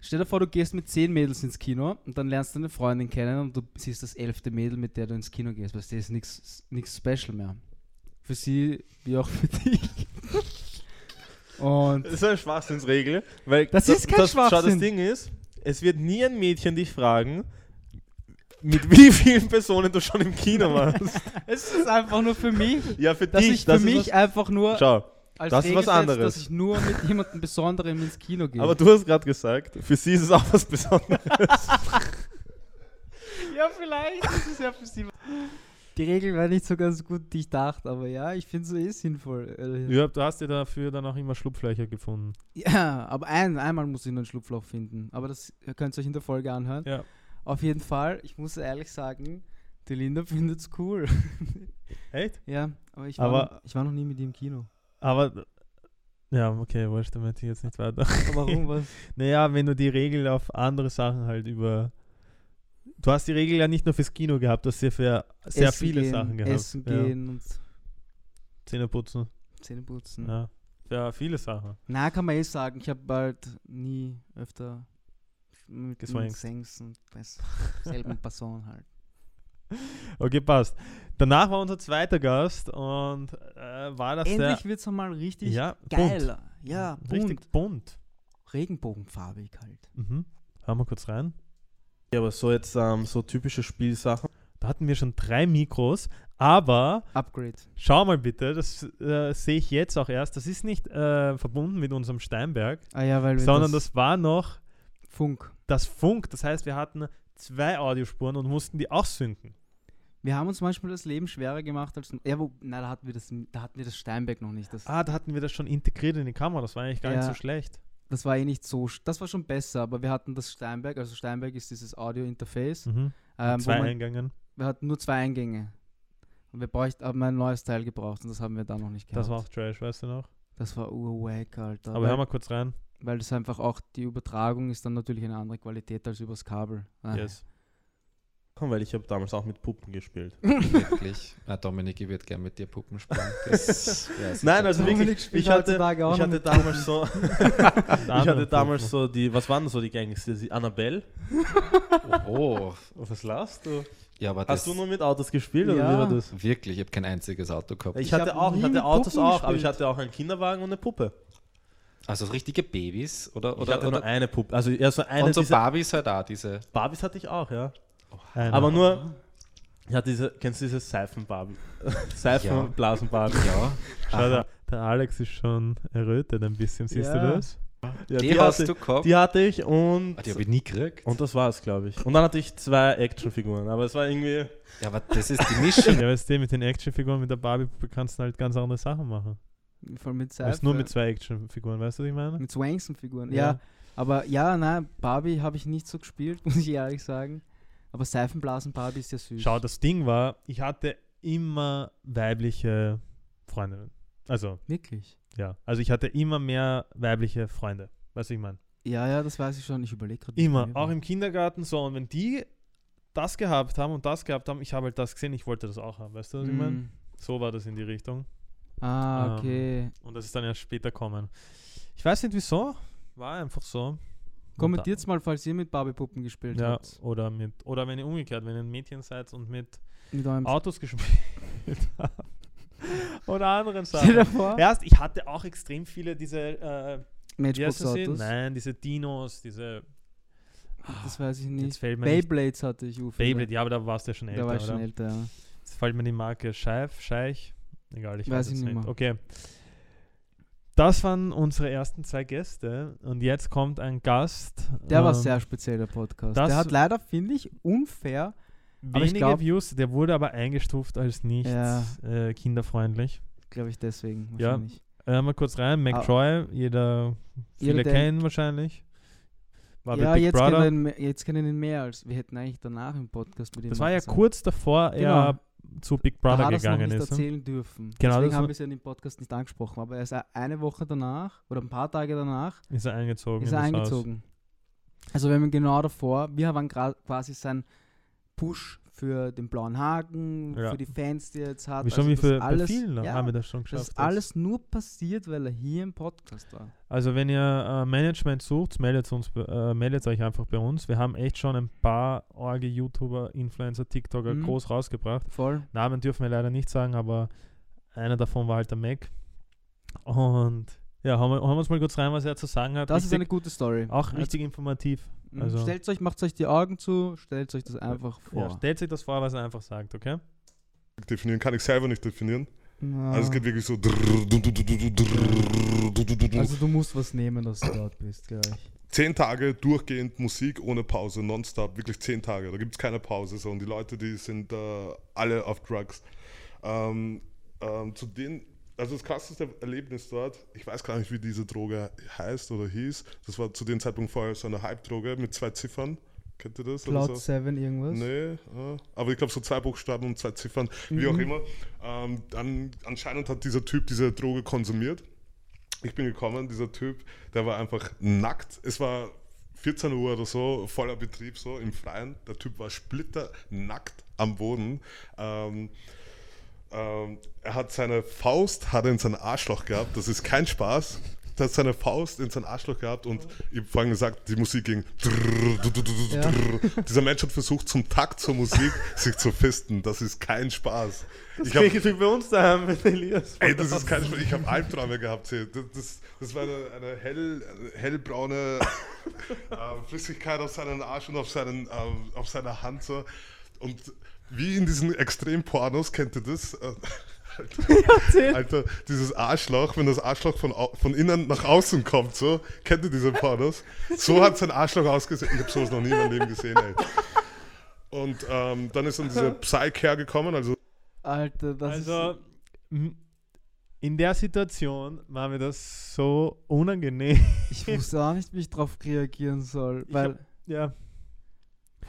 Stell dir vor, du gehst mit zehn Mädels ins Kino und dann lernst du eine Freundin kennen und du siehst das elfte Mädel, mit der du ins Kino gehst. Weißt du, ist nichts special mehr. Für sie wie auch für dich. [LAUGHS] Und Das ist eine Schwachsinnsregel. Weil Das ist kein das, Schau, das Schwachsinn. Ding ist, es wird nie ein Mädchen dich fragen, mit wie vielen Personen du schon im Kino warst. [LAUGHS] es ist einfach nur für mich, ja, für dass dich. ich für das ist mich einfach nur Schau, als das ist was anderes. dass ich nur mit [LAUGHS] jemandem Besonderem ins Kino gehe. aber du hast gerade gesagt, für sie ist es auch was Besonderes. [LAUGHS] ja, vielleicht ist es ja für sie. Die Regel war nicht so ganz gut, die ich dachte, aber ja, ich finde so eh sinnvoll. Ja, du hast dir dafür dann auch immer Schlupflöcher gefunden. Ja, aber ein, einmal muss ich nur ein Schlupfloch finden. Aber das könnt ihr euch in der Folge anhören. Ja. Auf jeden Fall, ich muss ehrlich sagen, die Linda [LAUGHS] findet's cool. Echt? ja, aber ich war, Aber- noch, ich war noch nie mit ihr im Kino. Aber. Ja, okay, wurscht, damit ich jetzt nicht weiter. Warum was? [LAUGHS] Naja, wenn du die Regel auf andere Sachen halt über. Du hast die Regel ja nicht nur fürs Kino gehabt, du hast sie für sehr Essen viele gehen, Sachen gehabt. Essen ja. gehen und Zähne putzen. Zähne putzen. Ja. Ja, viele Sachen. Na, kann man eh sagen, ich habe bald nie öfter mit. Sengs und selben [LAUGHS] Person halt. [LAUGHS] Okay, passt. Danach war unser zweiter Gast und äh, war das Endlich wird es mal richtig. Ja, geil. Bunt. Ja, bunt. Richtig bunt. Regenbogenfarbig halt. Mhm. Hören wir kurz rein. Ja, aber so jetzt ähm, so typische Spielsachen. Da hatten wir schon drei Mikros, Aber Upgrade. schau mal bitte, das äh, sehe ich jetzt auch erst. Das ist nicht äh, verbunden mit unserem Steinberg, Ah ja, weil wir sondern das war noch Funk. das Funk. Das heißt, wir hatten zwei Audiospuren und mussten die auch synken. Wir haben uns manchmal das Leben schwerer gemacht als. Ja, wo, nein, da hatten wir das, da hatten wir das Steinberg noch nicht. Das, Ah, da hatten wir das schon integriert in die Kamera. Das war eigentlich gar nicht Ja. so schlecht. das war eh nicht so. Das war schon besser, aber wir hatten das Steinberg. Also Steinberg ist dieses Audio-Interface. Mhm. Ähm, zwei man, Eingängen. wir hatten nur zwei Eingänge. Und wir bräuchten, haben ein neues Teil gebraucht und das haben wir da noch nicht gehabt. Das war auch Trash, weißt du noch? Das war urwack, Alter. Aber weil, hör mal kurz rein. weil das einfach auch, die Übertragung ist dann natürlich eine andere Qualität als übers Kabel. Ah, Yes. Weil ich habe damals auch mit Puppen gespielt. [LAUGHS] Wirklich. Ah, Dominik, ich würde gerne mit dir Puppen spielen. [LAUGHS] Nein, also wirklich, ich hatte, [LAUGHS] ich hatte damals so, ich hatte damals so die, was waren so die gängigsten? Die Annabelle? Oh, Was lachst du? ja, aber das Hast du nur mit Autos gespielt oder Ja. wie war das? wirklich, ich habe kein einziges Auto gehabt. Ich, Ich hatte auch, ich hatte Autos Puppen auch, aber ich gespielt. hatte auch einen Kinderwagen und eine Puppe. Also richtige Babys oder Ich oder, hatte nur oder eine Puppe. Also eher so eine und so diese Barbies halt auch diese. Barbies hatte ich auch, ja. Aber nur, ich hatte diese, kennst du diese Seifenbarbie? [LAUGHS] Seifenblasen-Barbie. Ja. Schau, Aha. der, Alex ist schon errötet ein bisschen. Siehst Ja. du das? Ja, Die, hast hatte, du gehabt? die hatte ich und, Ah, die habe ich nie gekriegt. und das war es, glaube ich. Und dann hatte ich zwei Actionfiguren, aber es war irgendwie... Ja, aber das ist die Mischung. [LAUGHS] Ja, weißt du, mit den Actionfiguren, mit der Barbie kannst du halt ganz andere Sachen machen. Voll mit Seife. nur mit zwei Actionfiguren, weißt du, was ich meine? Mit Swankson-Figuren. Ja. Ja. aber ja, nein, Barbie habe ich nicht so gespielt, [LAUGHS] muss ich ehrlich sagen. Aber Seifenblasen-Barbie ist ja süß. Schau, das Ding war, ich hatte immer weibliche Freundinnen. Also, Wirklich? ja. Also ich hatte immer mehr weibliche Freunde. Weißt du, ich meine? Ja, ja, das weiß ich schon. Ich überlege gerade. Immer. Auch im Kindergarten so. Und wenn die das gehabt haben und das gehabt haben, ich habe halt das gesehen, ich wollte das auch haben. Weißt du, was ich meine? So war das in die Richtung. Ah, Ähm, okay. Und das ist dann erst später kommen. Ich weiß nicht wieso. War einfach so. Kommentiert mal, falls ihr mit Barbie-Puppen gespielt Ja, habt. oder mit, oder wenn ihr umgekehrt, wenn ihr ein Mädchen seid und mit Mit Autos [LAUGHS] gespielt habt. oder anderen Sachen. Erst, ich hatte auch extrem viele diese, äh? Matchbox-Autos. Nein, diese Dinos, diese, Das weiß ich nicht. fällt mir nicht, Beyblades hatte ich. Beyblade, ja, aber da warst du ja schon älter, Da war ich schon oder? älter, ja. Jetzt fällt mir die Marke Scheif, Scheich, egal, ich Weiß weiß, ich nicht. mehr. Okay. Das waren unsere ersten zwei Gäste und jetzt kommt ein Gast. Der war ähm, sehr speziell, der Podcast. der hat leider, finde ich, unfair. wenige glaub- Views, der wurde aber eingestuft als nicht Ja. äh, kinderfreundlich. Glaube ich deswegen. Ja. Wahrscheinlich. Äh, mal kurz rein, Mac Ah. Jeder, viele kennen wahrscheinlich. War Ja, jetzt kennen, ihn, jetzt kennen ihn mehr als. Wir hätten eigentlich danach im Podcast mit ihm. Das war ja kurz davor Genau. er zu Big Da Brother hat er es noch gegangen nicht ist. erzählen dürfen. Genau, Deswegen das haben wir es ja in dem Podcast nicht angesprochen. Aber er ist eine Woche danach oder ein paar Tage danach Ist er eingezogen. ist in er das Haus. eingezogen. Also wir haben genau davor, wir waren quasi sein Push für den blauen Haken, Ja. für die Fans, die er jetzt hat. Wie schon also wie das für alles, vielen ja, haben wir das schon Das geschafft. ist alles nur passiert, weil er hier im Podcast war. Also wenn ihr äh, Management sucht, meldet, uns, äh, meldet euch einfach bei uns. Wir haben echt schon ein paar orge YouTuber, Influencer, TikToker Mhm. groß rausgebracht. Voll. Namen dürfen wir leider nicht sagen, aber einer davon war halt der Mac. Und ja, haben wir, haben wir uns mal kurz rein, was er zu sagen hat. Das ist Richtig- eine gute Story. auch richtig informativ. Hat- also- stellt euch, macht euch die Augen zu, stellt euch das einfach vor. Ja, stellt sich das vor, was er einfach sagt, okay? definieren kann ich selber nicht definieren. Ja. Also es geht wirklich so. Also du musst was nehmen, dass du dort bist gleich. Zehn Tage durchgehend Musik ohne Pause, nonstop, wirklich zehn Tage. Da gibt es keine Pause. So. Und die Leute, die sind äh, alle auf Drugs. Ähm, ähm, zu denen, also das krasseste Erlebnis dort, ich weiß gar nicht, wie diese Droge heißt oder hieß. Das war zu dem Zeitpunkt vorher so eine Hype-Droge mit zwei Ziffern. Kennt ihr das? Cloud so? 7 irgendwas? Nee, ja. aber ich glaube so zwei Buchstaben und zwei Ziffern, wie auch Mhm. immer. Ähm, dann anscheinend hat dieser Typ diese Droge konsumiert. Ich bin gekommen, dieser Typ, der war einfach nackt. Es war 14 Uhr oder so, voller Betrieb so im Freien. Der Typ war splitternackt am Boden. Ähm, ähm, er hat seine Faust hat in sein Arschloch gehabt. Das ist kein Spaß. Er hat seine Faust in sein Arschloch gehabt und ich habe vorhin gesagt, die Musik ging. Ja. Dieser Mensch hat versucht, zum Takt zur Musik sich zu fisten. Das ist kein Spaß. Das Ich hab- ich bei uns daheim mit Elias. Ey, das ist kein Spaß. Ich habe Albträume gehabt. Hier. Das, das, das war eine, eine, hell, hellbraune [LAUGHS] äh, Flüssigkeit auf seinen Arsch und auf, seinen, ähm, auf seiner Hand. So. Und wie in diesen Extrempornos, kennt ihr das? Äh, [LAUGHS] Alter, Alter, dieses Arschloch, wenn das Arschloch von, von innen nach außen kommt, so, kennt ihr diese Pornos? So hat sein Arschloch ausgesehen. Ich habe sowas noch nie in meinem Leben gesehen, ey. Und ähm, dann ist dann dieser Psych hergekommen, also Alter, das Also, m- in der Situation war mir das so unangenehm. ist. Ich wusste auch nicht, wie ich drauf reagieren soll. Ich Weil, hab- Ja,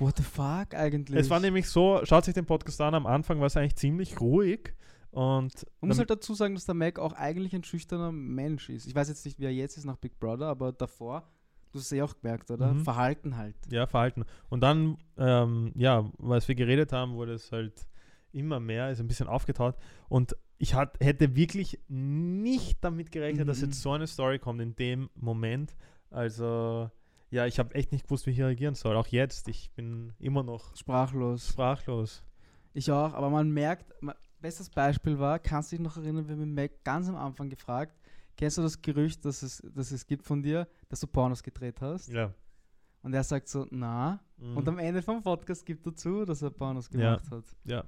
what the fuck eigentlich? es war nämlich so, schaut sich den Podcast an, am Anfang war es eigentlich ziemlich ruhig und Man muss halt dazu sagen, dass der Mac auch eigentlich ein schüchterner Mensch ist. Ich weiß jetzt nicht, wie er jetzt ist nach Big Brother, aber davor, du hast es eh auch gemerkt, oder? Mhm. Verhalten halt. ja, Verhalten. Und dann, ähm, ja, als wir geredet haben, wurde es halt immer mehr, ist ein bisschen aufgetaut und ich hat, hätte wirklich nicht damit gerechnet, dass Mhm. jetzt so eine Story kommt in dem Moment. Also, ja, ich habe echt nicht gewusst, wie ich reagieren soll. Auch jetzt, ich bin immer noch Sprachlos. sprachlos. Ich auch, aber man merkt, ma- bestes Beispiel war, kannst du dich noch erinnern, wir haben Mac ganz am Anfang gefragt, kennst du das Gerücht, dass es, dass es gibt von dir, dass du Pornos gedreht hast? Ja. Und er sagt so, na. Mhm. Und am Ende vom Podcast gibt er zu, dass er Pornos Ja. gemacht hat. ja.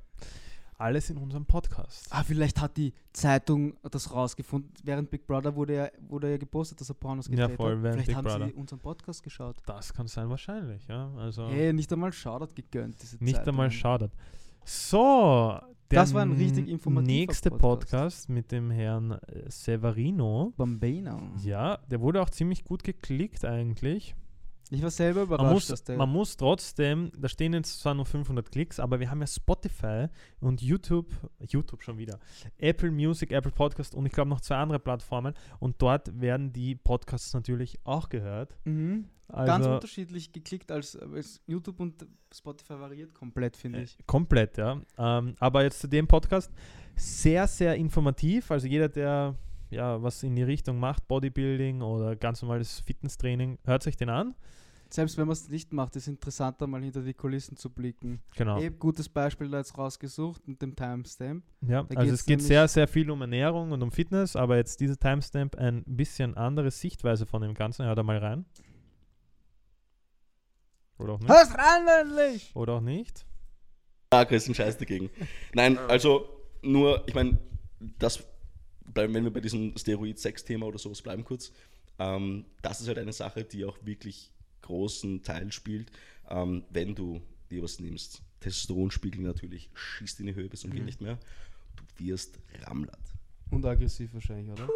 Alles in unserem Podcast. Ah, vielleicht hat die Zeitung das rausgefunden. Während Big Brother wurde er, wurde er gepostet, dass er Pornos Ja, gedreht voll, hat. Vielleicht Big haben Brother. sie unseren Podcast geschaut. Das kann sein, wahrscheinlich, ja. Also Hey, nicht einmal Shoutout gegönnt, diese nicht einmal Zeitungen. schadet. So, der Das war ein richtig informativer nächste Podcast. Podcast. mit dem Herrn äh, Severino. Bambino. Ja, der wurde auch ziemlich gut geklickt eigentlich. Ich war selber überrascht, Man muss, dass der man muss trotzdem, da stehen jetzt zwar nur 500 Klicks, aber wir haben ja Spotify und YouTube, YouTube schon wieder, Apple Music, Apple Podcast und ich glaube noch zwei andere Plattformen und dort werden die Podcasts natürlich auch gehört. mhm. Also, ganz unterschiedlich geklickt als, als YouTube und Spotify variiert komplett, finde Äh, ich. Komplett, ja. Ähm, aber jetzt zu dem Podcast sehr, sehr informativ. Also jeder, der ja was in die Richtung macht, Bodybuilding oder ganz normales Fitnesstraining, hört sich den an. Selbst wenn man es nicht macht, ist es interessanter, mal hinter die Kulissen zu blicken. Genau. Eben gutes Beispiel da jetzt rausgesucht mit dem Timestamp. Ja, Da also geht's es geht sehr, sehr viel um Ernährung und um Fitness, aber jetzt diese Timestamp ein bisschen andere Sichtweise von dem Ganzen. Hört da mal rein. Oder auch nicht. Hör's rein, endlich! Oder auch nicht. Ah, größten Scheiß dagegen. Nein, also nur, ich meine, das, bleiben, wenn wir bei diesem Steroid-Sex-Thema oder sowas bleiben kurz, ähm, das ist halt eine Sache, die auch wirklich großen Teil spielt, ähm, wenn du dir was nimmst. Testosteronspiegel natürlich schießt in die Höhe bis zum geht nicht mehr. Du wirst Rammlat. Und aggressiv wahrscheinlich, oder?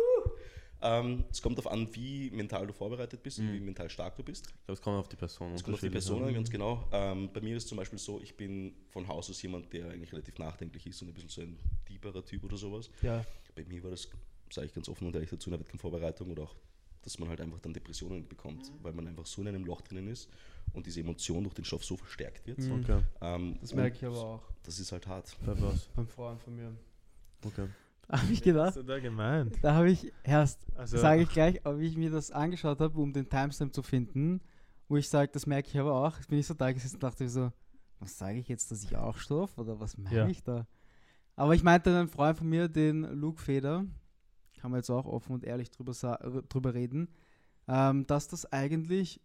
Ähm, es kommt darauf an, wie mental du vorbereitet bist und wie mental stark du bist. Ich glaube, es kommt auf die Person Es kommt auf die Person an. an, ganz genau. Ähm, bei mir ist es zum Beispiel so, ich bin von Haus aus jemand, der eigentlich relativ nachdenklich ist und ein bisschen so ein tieferer Typ oder sowas. Ja. Bei mir war das, sage ich ganz offen und ehrlich dazu, in der Wettkampfvorbereitung oder auch, dass man halt einfach dann Depressionen bekommt, weil man einfach so in einem Loch drinnen ist und diese Emotion durch den Stoff so verstärkt wird. Mhm. Okay, Ähm, Das merke ich aber auch. Das ist halt hart. bei was? Beim Freund von mir. Okay. Da habe ich Was gedacht, hast du da gemeint? da habe ich erst, Also, sage ich gleich, aber wie ich mir das angeschaut habe, um den Timestamp zu finden, wo ich sage, das merke ich aber auch, jetzt bin ich so da gesessen und dachte so, was sage ich jetzt, dass ich auch stoff oder was meine Ja. ich da? Aber ich meinte einen Freund von mir, den Luke Feder, kann man jetzt auch offen und ehrlich drüber, r- drüber reden, ähm, dass das eigentlich,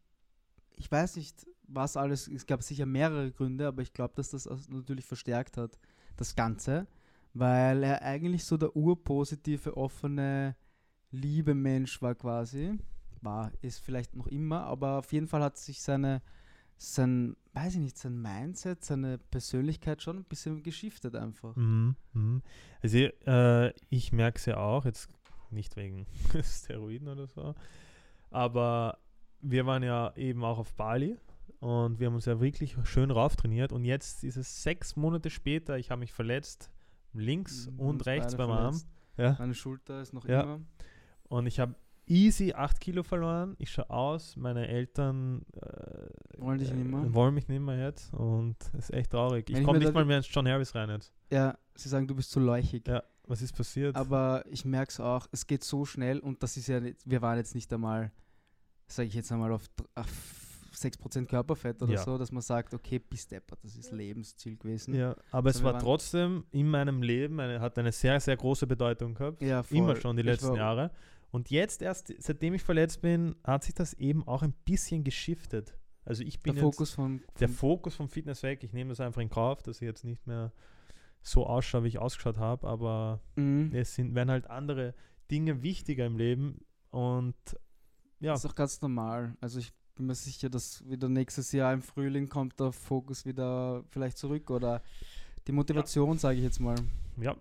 ich weiß nicht, was alles, es gab sicher mehrere Gründe, aber ich glaube, dass das natürlich verstärkt hat, das Ganze, weil er eigentlich so der urpositive, offene, liebe Mensch war quasi. War, ist vielleicht noch immer, aber auf jeden Fall hat sich seine, sein, weiß ich nicht, sein Mindset, seine Persönlichkeit schon ein bisschen geschiftet einfach. Mhm, mhm. Also äh, ich merke es ja auch, jetzt nicht wegen [LAUGHS] Steroiden oder so, aber wir waren ja eben auch auf Bali und wir haben uns ja wirklich schön rauf trainiert und jetzt ist es sechs Monate später, ich habe mich verletzt, links Mhm, und uns rechts beim Arm ja, Meine Schulter ist noch Ja. immer. und ich habe easy 8 Kilo verloren, ich schaue aus, meine Eltern äh, Wollen dich nicht mehr? wollen mich nicht mehr jetzt und es ist echt traurig. Wenn Ich komme nicht mal mehr ins John Harris rein jetzt. Ja, sie sagen, du bist zu leuchig. Ja, was ist passiert? Aber ich merke es auch, es geht so schnell und das ist ja nicht, wir waren jetzt nicht einmal, sage ich jetzt einmal, auf, auf 6% Körperfett oder Ja. so, dass man sagt, okay, bis deppert, das ist Lebensziel gewesen. Ja, aber es So, wir war waren- trotzdem in meinem Leben, eine, hat eine sehr, sehr große Bedeutung gehabt. Ja, voll. Immer schon die letzten war- Jahre. Und jetzt erst, seitdem ich verletzt bin, hat sich das eben auch ein bisschen geschiftet. Also ich Der bin Fokus jetzt von, der Fokus vom Fitness weg. Ich nehme das einfach in Kauf, dass ich jetzt nicht mehr so ausschaue, wie ich ausgeschaut habe, aber Mhm. es sind, werden halt andere Dinge wichtiger im Leben und ja, Das ist auch ganz normal. Also ich bin mir sicher, dass wieder nächstes Jahr im Frühling kommt der Fokus wieder vielleicht zurück oder die Motivation, sage ich jetzt mal. ja,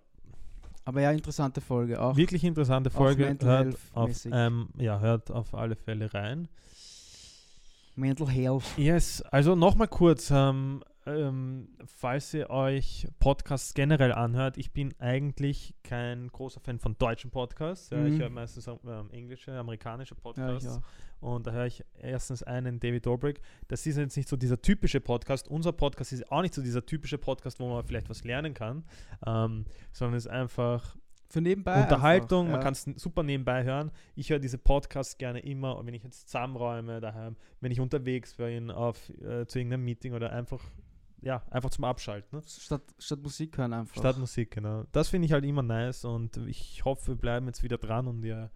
Aber ja, interessante Folge auch. wirklich interessante Folge. Mental Hört auf, ähm, ja, hört auf alle Fälle rein. Mental Health. Yes, also nochmal kurz, ähm, ähm, falls ihr euch Podcasts generell anhört, ich bin eigentlich kein großer Fan von deutschen Podcasts. Ja, Ich Mhm. höre meistens ähm, englische, amerikanische Ja, ich Podcasts. auch. Und da höre ich erstens einen David Dobrik. Das ist jetzt nicht so dieser typische Podcast. Unser Podcast ist auch nicht so dieser typische Podcast, wo man vielleicht was lernen kann, ähm, sondern es ist einfach Für nebenbei. Unterhaltung. einfach, Man kann es super nebenbei hören. Ich höre diese Podcasts gerne immer, wenn ich jetzt zusammenräume daheim, wenn ich unterwegs bin auf, äh, zu irgendeinem Meeting oder einfach, ja, einfach zum Abschalten. Ne? Statt, statt Musik hören einfach. Statt Musik, genau. Das finde ich halt immer nice und ich hoffe, wir bleiben jetzt wieder dran und ihr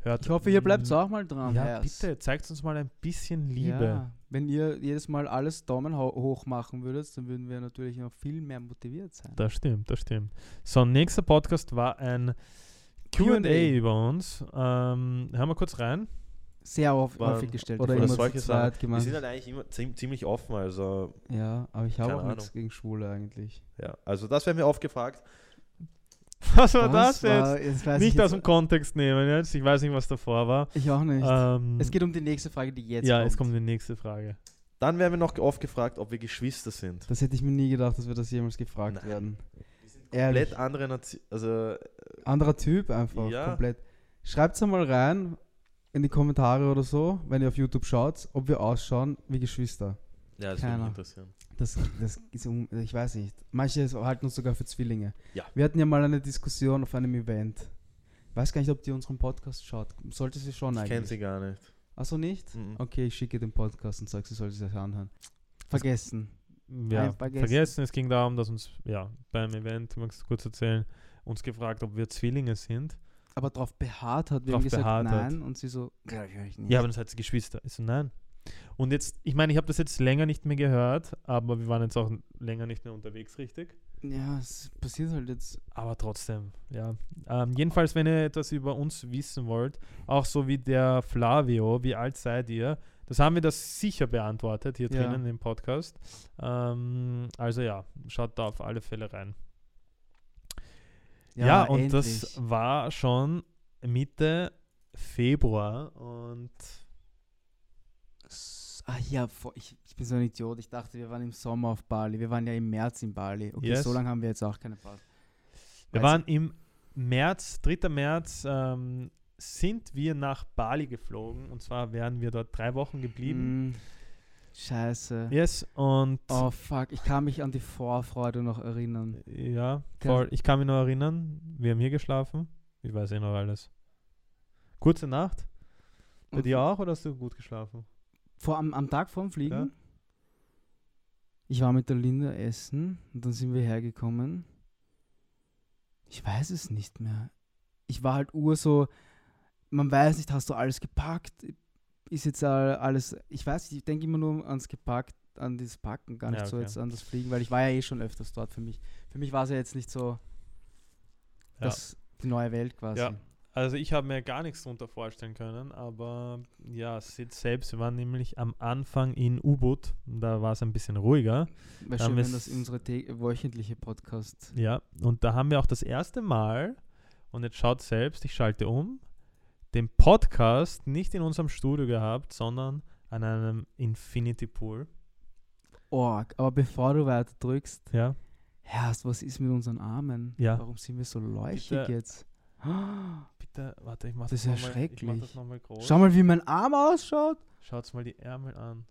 hört. ich hoffe, ihr bleibt auch mal dran. Ja, Herrs. bitte, zeigt uns mal ein bisschen Liebe. Ja, wenn ihr jedes Mal alles Daumen ho hoch machen würdet, dann würden wir natürlich noch viel mehr motiviert sein. Das stimmt, das stimmt. So, nächster Podcast war ein Q&A. QA über uns. Ähm, hören wir kurz rein. Sehr oft, Waren- häufig gestellt. Oder Oder immer solche zu Sachen. zweit Wir gemacht. sind halt eigentlich immer ziem- ziemlich offen, also Ja, aber ich habe auch nichts gegen Schwule eigentlich. ja. Also das werden wir oft gefragt. [LAUGHS] Was war das jetzt? war- jetzt weiß ich Nicht jetzt- aus dem Kontext nehmen jetzt. Ich weiß nicht, was davor war. Ich auch nicht. Ähm, es geht um die nächste Frage, die jetzt ja, kommt. jetzt kommt die nächste Frage. Dann werden wir noch oft gefragt, ob wir Geschwister sind. Das hätte ich mir nie gedacht, dass wir das jemals gefragt Nein. werden. Komplett Ehrlich. andere Nation, also Anderer Typ einfach. Ja. Komplett. Schreibt es mal rein in die Kommentare oder so, wenn ihr auf YouTube schaut, ob wir ausschauen wie Geschwister. ja, das würde Keiner. mich interessieren. Das, das ist, um, ich weiß nicht. Manche halten uns sogar für Zwillinge. Ja. Wir hatten ja mal eine Diskussion auf einem Event. Weiß gar nicht, ob die unseren Podcast schaut. Sollte sie schon Ich kenne eigentlich. sie gar nicht. Achso, nicht? Mhm. Okay, ich schicke den Podcast und sage, sie sollte sich das anhören. Vergessen. Ja, vergessen. vergessen. Es ging darum, dass uns, ja, beim Event, magst du kurz erzählen, uns gefragt, ob wir Zwillinge sind. Aber darauf beharrt hat, wir Drauf haben gesagt beharrt hat. nein und sie so, ja, ich nicht. Ja, aber dann seid ihr Geschwister. Ich so, nein. Und jetzt, ich meine, ich habe das jetzt länger nicht mehr gehört, aber wir waren jetzt auch länger nicht mehr unterwegs, richtig? ja, es passiert halt jetzt. Aber trotzdem, ja. Ähm, jedenfalls, wenn ihr etwas über uns wissen wollt, auch so wie der Flavio, wie alt seid ihr? Das haben wir das sicher beantwortet hier Ja. drinnen im Podcast. Ähm, also ja, schaut da auf alle Fälle rein. Ja, und das endlich. war schon Mitte Februar und Ah ja, ich, ich bin so ein Idiot. Ich dachte, wir waren im Sommer auf Bali. Wir waren ja im März in Bali. Okay, Yes. so lange haben wir jetzt auch keine Pause. wir Weiß waren im März, 3. März, ähm, sind wir nach Bali geflogen und zwar wären wir dort drei Wochen geblieben. Mm, scheiße. Yes, und Oh fuck, ich kann mich an die Vorfreude noch erinnern. Ja, voll. Ich kann mich noch erinnern, wir haben hier geschlafen. Ich weiß eh noch alles. Kurze Nacht. Bei Und dir auch oder hast du gut geschlafen? Vor, am, am Tag vorm Fliegen? Ja. Ich war mit der Linda essen und dann sind wir hergekommen. Ich weiß es nicht mehr. Ich war halt ur so, man weiß nicht, hast du alles gepackt? Ist jetzt all- alles, ich weiß nicht, ich denke immer nur ans gepackt, an das Packen, gar nicht Ja, so okay. jetzt an das Fliegen, weil ich war ja eh schon öfters dort für mich. Für mich war es ja jetzt nicht so Ja. das, die neue Welt quasi. Ja. Also ich habe mir gar nichts darunter vorstellen können, aber ja, selbst, wir waren nämlich am Anfang in U-Boot, da war es ein bisschen ruhiger. Da haben schön, wenn das unsere wöchentliche Podcast. Ja, und da haben wir auch das erste Mal, und jetzt schaut selbst, ich schalte um, den Podcast nicht in unserem Studio gehabt, sondern an einem Infinity Pool. Org. Aber bevor du weiter drückst, Ja, Herrst, was ist mit unseren Armen? Ja. Warum sind wir so leuchtig jetzt? [GASPS] bitte, warte, ich mach Das das, ist ja schrecklich. das nochmal groß. Schau mal, wie mein Arm ausschaut. Schaut's mal die Ärmel an.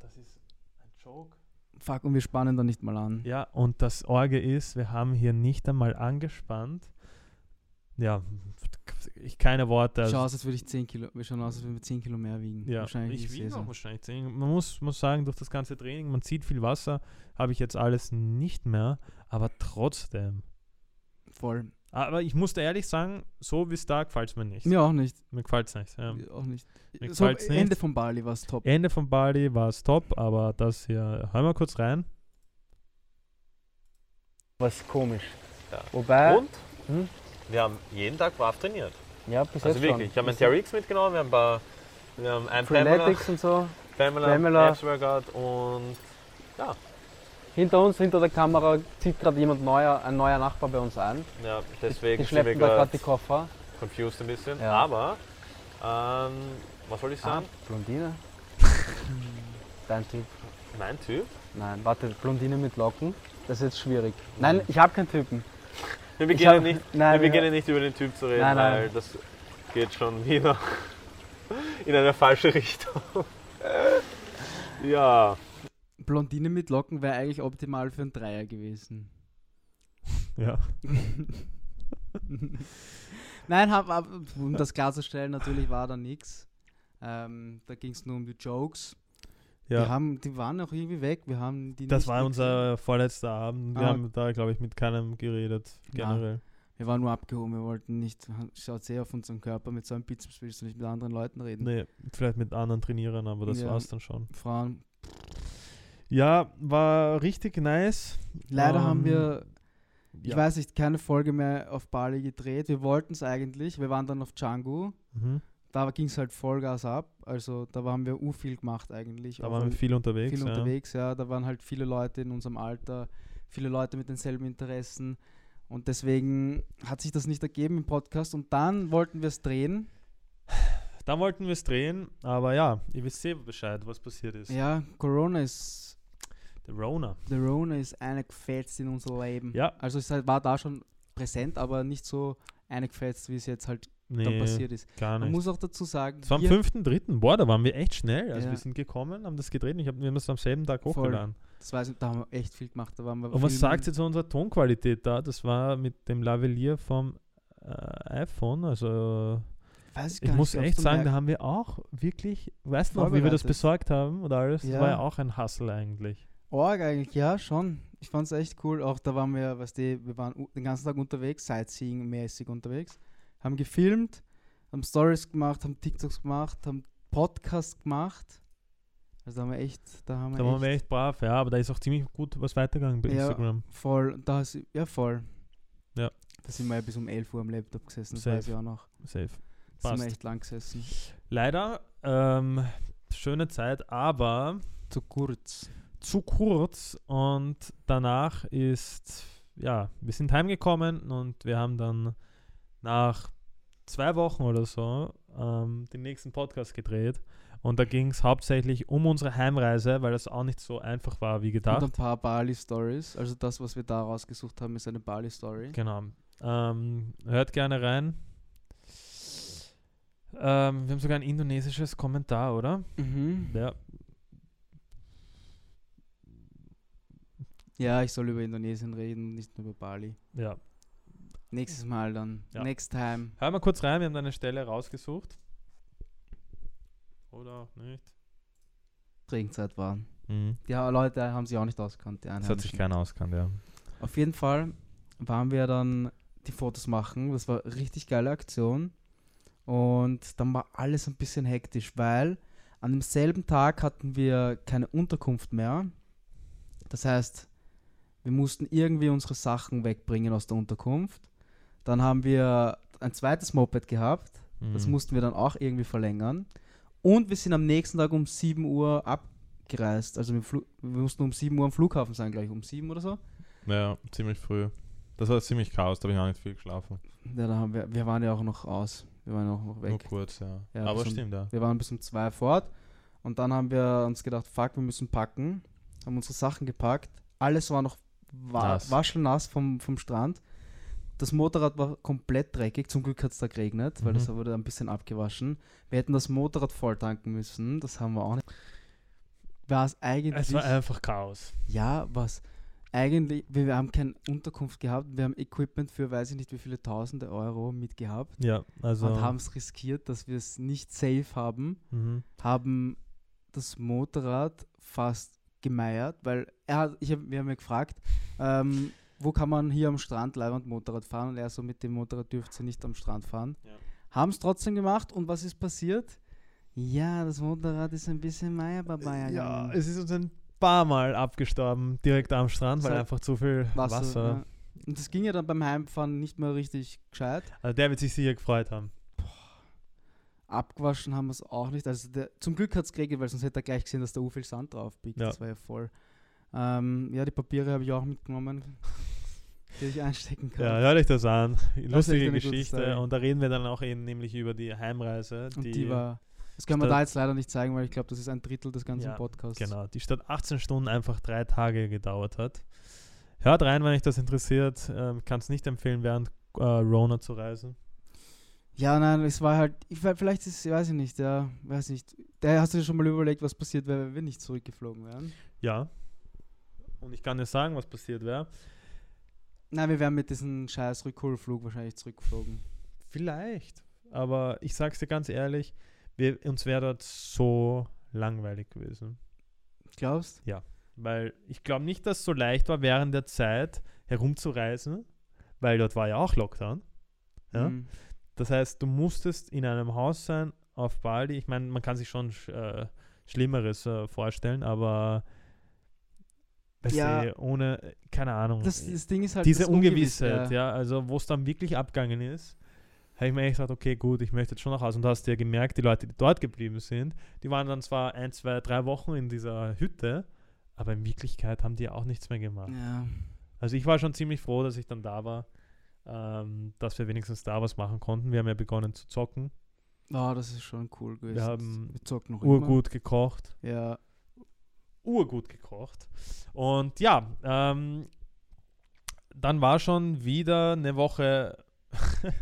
Das ist ein Joke. Fuck, und wir spannen da nicht mal an. Ja, und das Orge ist, wir haben hier nicht einmal angespannt. Ja, ich keine Worte. Schau Also, aus, als würde ich 10 Kilo, wir schauen aus, als würden wir 10 Kilo mehr wiegen. ja, Wahrscheinlich ich so. auch wahrscheinlich zehn. Man muss, muss sagen, durch das ganze Training, man zieht viel Wasser, habe ich jetzt alles nicht mehr, aber trotzdem. Voll. Aber ich musste ehrlich sagen, so wie es da gefällt es mir nicht. Mir auch nicht. Mir gefällt es nicht. Ja. Auch nicht. Mir So, gefällt's nicht. Ende von Bali war es top. Ende von Bali war es top, aber das hier, hör mal kurz rein. Was komisch. Ja. Wobei, Und Hm? wir haben jeden Tag brav trainiert. Ja, bis Also jetzt wirklich. Ich habe schon. TRX mitgenommen, wir haben, ein paar, wir haben ein Pamela, Freeletics und so. Pamela, Pamela. Workout und Hinter uns, hinter der Kamera, zieht gerade jemand neuer, ein neuer Nachbar bei uns ein. ja, Die, deswegen die wir schleppen da gerade die Koffer. confused ein bisschen. Ja. Aber, ähm, was soll ich Ah, sagen? Blondine. [LAUGHS] Dein Typ. Mein Typ? Nein, warte, Blondine mit Locken. Das ist jetzt schwierig. Nein, ich habe keinen Typen. Wir beginnen, hab- nicht, nein, wir beginnen nicht über den Typ zu reden, Nein, nein. weil das geht schon wieder [LAUGHS] in eine falsche Richtung. [LAUGHS] ja, Blondine mit Locken wäre eigentlich optimal für einen Dreier gewesen. Ja. [LAUGHS] Nein, hab, hab, um das klarzustellen, natürlich war da nichts. Ähm, da ging es nur um die Jokes. Wir ja. haben, die waren auch irgendwie weg. Wir haben die Das war unser vorletzter Abend. Wir Ah. haben da, glaube ich, mit keinem geredet, Ja. generell. Wir waren nur abgehoben. Wir wollten nicht. Schaut sehr auf unseren Körper. Mit so einem Bizeps willst du nicht mit anderen Leuten reden. Nee, vielleicht mit anderen Trainierern, aber das Ja. war's dann schon. Frauen. Ja, war richtig nice. Leider Ähm, haben wir, ich ja. weiß nicht, keine Folge mehr auf Bali gedreht. Wir wollten es eigentlich. Wir waren dann auf Canggu. Mhm. Da ging es halt Vollgas ab. Also da haben wir u viel gemacht eigentlich. Da Auch waren wir viel unterwegs. viel ja. unterwegs, ja. Da waren halt viele Leute in unserem Alter, viele Leute mit denselben Interessen. Und deswegen hat sich das nicht ergeben im Podcast. Und dann wollten wir es drehen. Dann wollten wir es drehen, aber ja, ihr wisst selber Bescheid, was passiert ist. Ja, Corona ist, Der Rona. der Corona ist eingefetzt in unser Leben. Ja. Also es war da schon präsent, aber nicht so eingefetzt, wie es jetzt halt dann Nee, passiert ist. gar Man nicht. muss auch dazu sagen, Es war am wir- 5.3. Boah, da waren wir echt schnell. Also Ja. wir sind gekommen, haben das gedreht. und Ich hab, wir haben das am selben Tag Voll. hochgeladen. das weiß ich, da haben wir echt viel gemacht. Da waren wir Und was sagt ihr zu unserer Tonqualität da? Das war mit dem Lavalier vom äh, iPhone. Also ich gar muss echt dann sagen, merkt. da haben wir auch wirklich, weißt du noch, wie wir das besorgt haben oder alles? Das Ja. war ja auch ein Hustle eigentlich. Org eigentlich, ja, schon. Ich fand es echt cool. Auch da waren wir, weißt du, wir waren den ganzen Tag unterwegs, Sightseeing-mäßig unterwegs. Haben gefilmt, haben Stories gemacht, haben TikToks gemacht, haben Podcasts gemacht. Also da haben wir echt, da haben wir Da echt waren wir echt brav, ja, aber da ist auch ziemlich gut was weitergegangen bei Ja. Instagram. voll, da ist, ja voll. Ja. Da sind wir ja bis um 11 Uhr am Laptop gesessen, das Safe. weiß ich auch noch. Safe. Da sind wir Passt. echt lang gesessen. Leider, ähm, schöne Zeit, aber Zu kurz. zu kurz und danach ist, ja, wir sind heimgekommen und wir haben dann nach zwei Wochen oder so ähm, den nächsten Podcast gedreht und da ging es hauptsächlich um unsere Heimreise, weil das auch nicht so einfach war wie Und gedacht. ein paar Bali-Stories. Also das, was wir da rausgesucht haben, ist eine Bali-Story. Genau. Ähm, hört gerne rein. Ähm, wir haben sogar ein indonesisches Kommentar, oder? Mhm. Ja, Ja, ich soll über Indonesien reden, nicht nur über Bali. ja. Nächstes Mal dann. Ja. Next time. Hör mal kurz rein, wir haben eine Stelle rausgesucht. Oder auch nicht. Regenzeit war. Mhm. Die Leute haben sich auch nicht auskannt. Das hat sich keiner auskannt, ja. Auf jeden Fall waren wir dann die Fotos machen. Das war eine richtig geile Aktion. Und dann war alles ein bisschen hektisch, weil an demselben Tag hatten wir keine Unterkunft mehr. Das heißt, wir mussten irgendwie unsere Sachen wegbringen aus der Unterkunft. Dann haben wir ein zweites Moped gehabt. Das Mhm. mussten wir dann auch irgendwie verlängern. Und wir sind am nächsten Tag um 7 Uhr abgereist. Also wir, wir mussten um 7 Uhr am Flughafen sein, gleich um 7 oder so. Ja, ziemlich früh. Das war ziemlich chaos, da habe ich auch nicht viel geschlafen. Ja, da haben wir, wir waren ja auch noch aus. Wir waren auch noch Nur weg. kurz, ja. Ja, Aber bis um- stimmt, ja. Wir waren bis um 2 fort. Und dann haben wir uns gedacht, fuck, wir müssen packen. Haben unsere Sachen gepackt. Alles war noch wa Nass. waschelnass vom, vom Strand. Das Motorrad war komplett dreckig. Zum Glück hat es da geregnet, weil Mhm. das wurde ein bisschen abgewaschen. Wir hätten das Motorrad voll tanken müssen. Das haben wir auch nicht. War es eigentlich. Es war einfach Chaos. Ja, was? Eigentlich, wir, wir haben keine Unterkunft gehabt. Wir haben Equipment für weiß ich nicht wie viele tausende Euro mitgehabt. Ja, also. Und haben es riskiert, dass wir es nicht safe haben. mhm. Haben das Motorrad fast gemeiert, weil er hat, ich hab, wir haben ja gefragt, ähm, wo kann man hier am Strand Leihwand Motorrad fahren und er so mit dem Motorrad dürft ihr nicht am Strand fahren. Haben es trotzdem gemacht und was ist passiert? Ja, das Motorrad ist ein bisschen Meierbabaya Ja, es ist uns ein paar Mal abgestorben, direkt am Strand, weil So, einfach zu viel Wasser. Ja. Und das ging ja dann beim Heimfahren nicht mehr richtig gescheit. Also der wird sich sicher gefreut haben. Abgewaschen haben wir es auch nicht. Also der, zum Glück hat es geregelt, weil sonst hätte er gleich gesehen, dass da viel Sand drauf biegt. Ja. Das war ja voll. Ähm, ja, die Papiere habe ich auch mitgenommen, die ich einstecken kann. Ja, hört euch das an. Das Lustige gute Geschichte. Und da reden wir dann auch eben nämlich über die Heimreise. Und die, war. Das können wir da jetzt leider nicht zeigen, weil ich glaube, das ist ein Drittel des ganzen Ja, Podcasts. Genau, die statt 18 Stunden einfach drei Tage gedauert hat. Hört rein, wenn euch das interessiert. Ähm, Kann es nicht empfehlen, während äh, Rona zu reisen. Ja, nein, es war halt, ich, vielleicht ist, weiß ich nicht, ja, weiß nicht. Da hast du dir schon mal überlegt, was passiert wäre, wenn wir nicht zurückgeflogen wären? Ja. Und ich kann dir sagen, was passiert wäre. Nein, wir wären mit diesem scheiß Rückholflug wahrscheinlich zurückgeflogen. Vielleicht. Aber ich sag's dir ganz ehrlich, wir, uns wäre dort so langweilig gewesen. Glaubst? Ja. Weil ich glaube nicht, dass es so leicht war, während der Zeit herumzureisen, weil dort war ja auch Lockdown. Ja? Mhm. Das heißt, du musstest in einem Haus sein auf Bali. Ich meine, man kann sich schon sch- äh, Schlimmeres äh, vorstellen, aber weißt Ja. du, ohne, keine Ahnung. Das, das Ding ist halt diese das Ungewiss, Ungewissheit, ja. also wo es dann wirklich abgegangen ist, habe ich mir echt gesagt, okay, gut, ich möchte jetzt schon nach Hause. Und da hast du ja gemerkt, die Leute, die dort geblieben sind, die waren dann zwar ein, zwei, drei Wochen in dieser Hütte, aber in Wirklichkeit haben die auch nichts mehr gemacht. Ja. Also ich war schon ziemlich froh, dass ich dann da war, ähm, dass wir wenigstens da was machen konnten. Wir haben ja begonnen zu zocken. Oh, das ist schon cool gewesen. Wir haben wir zocken noch immer. urgut gekocht. Ja. Urgut gekocht. Und ja, ähm, dann war schon wieder eine Woche [LAUGHS]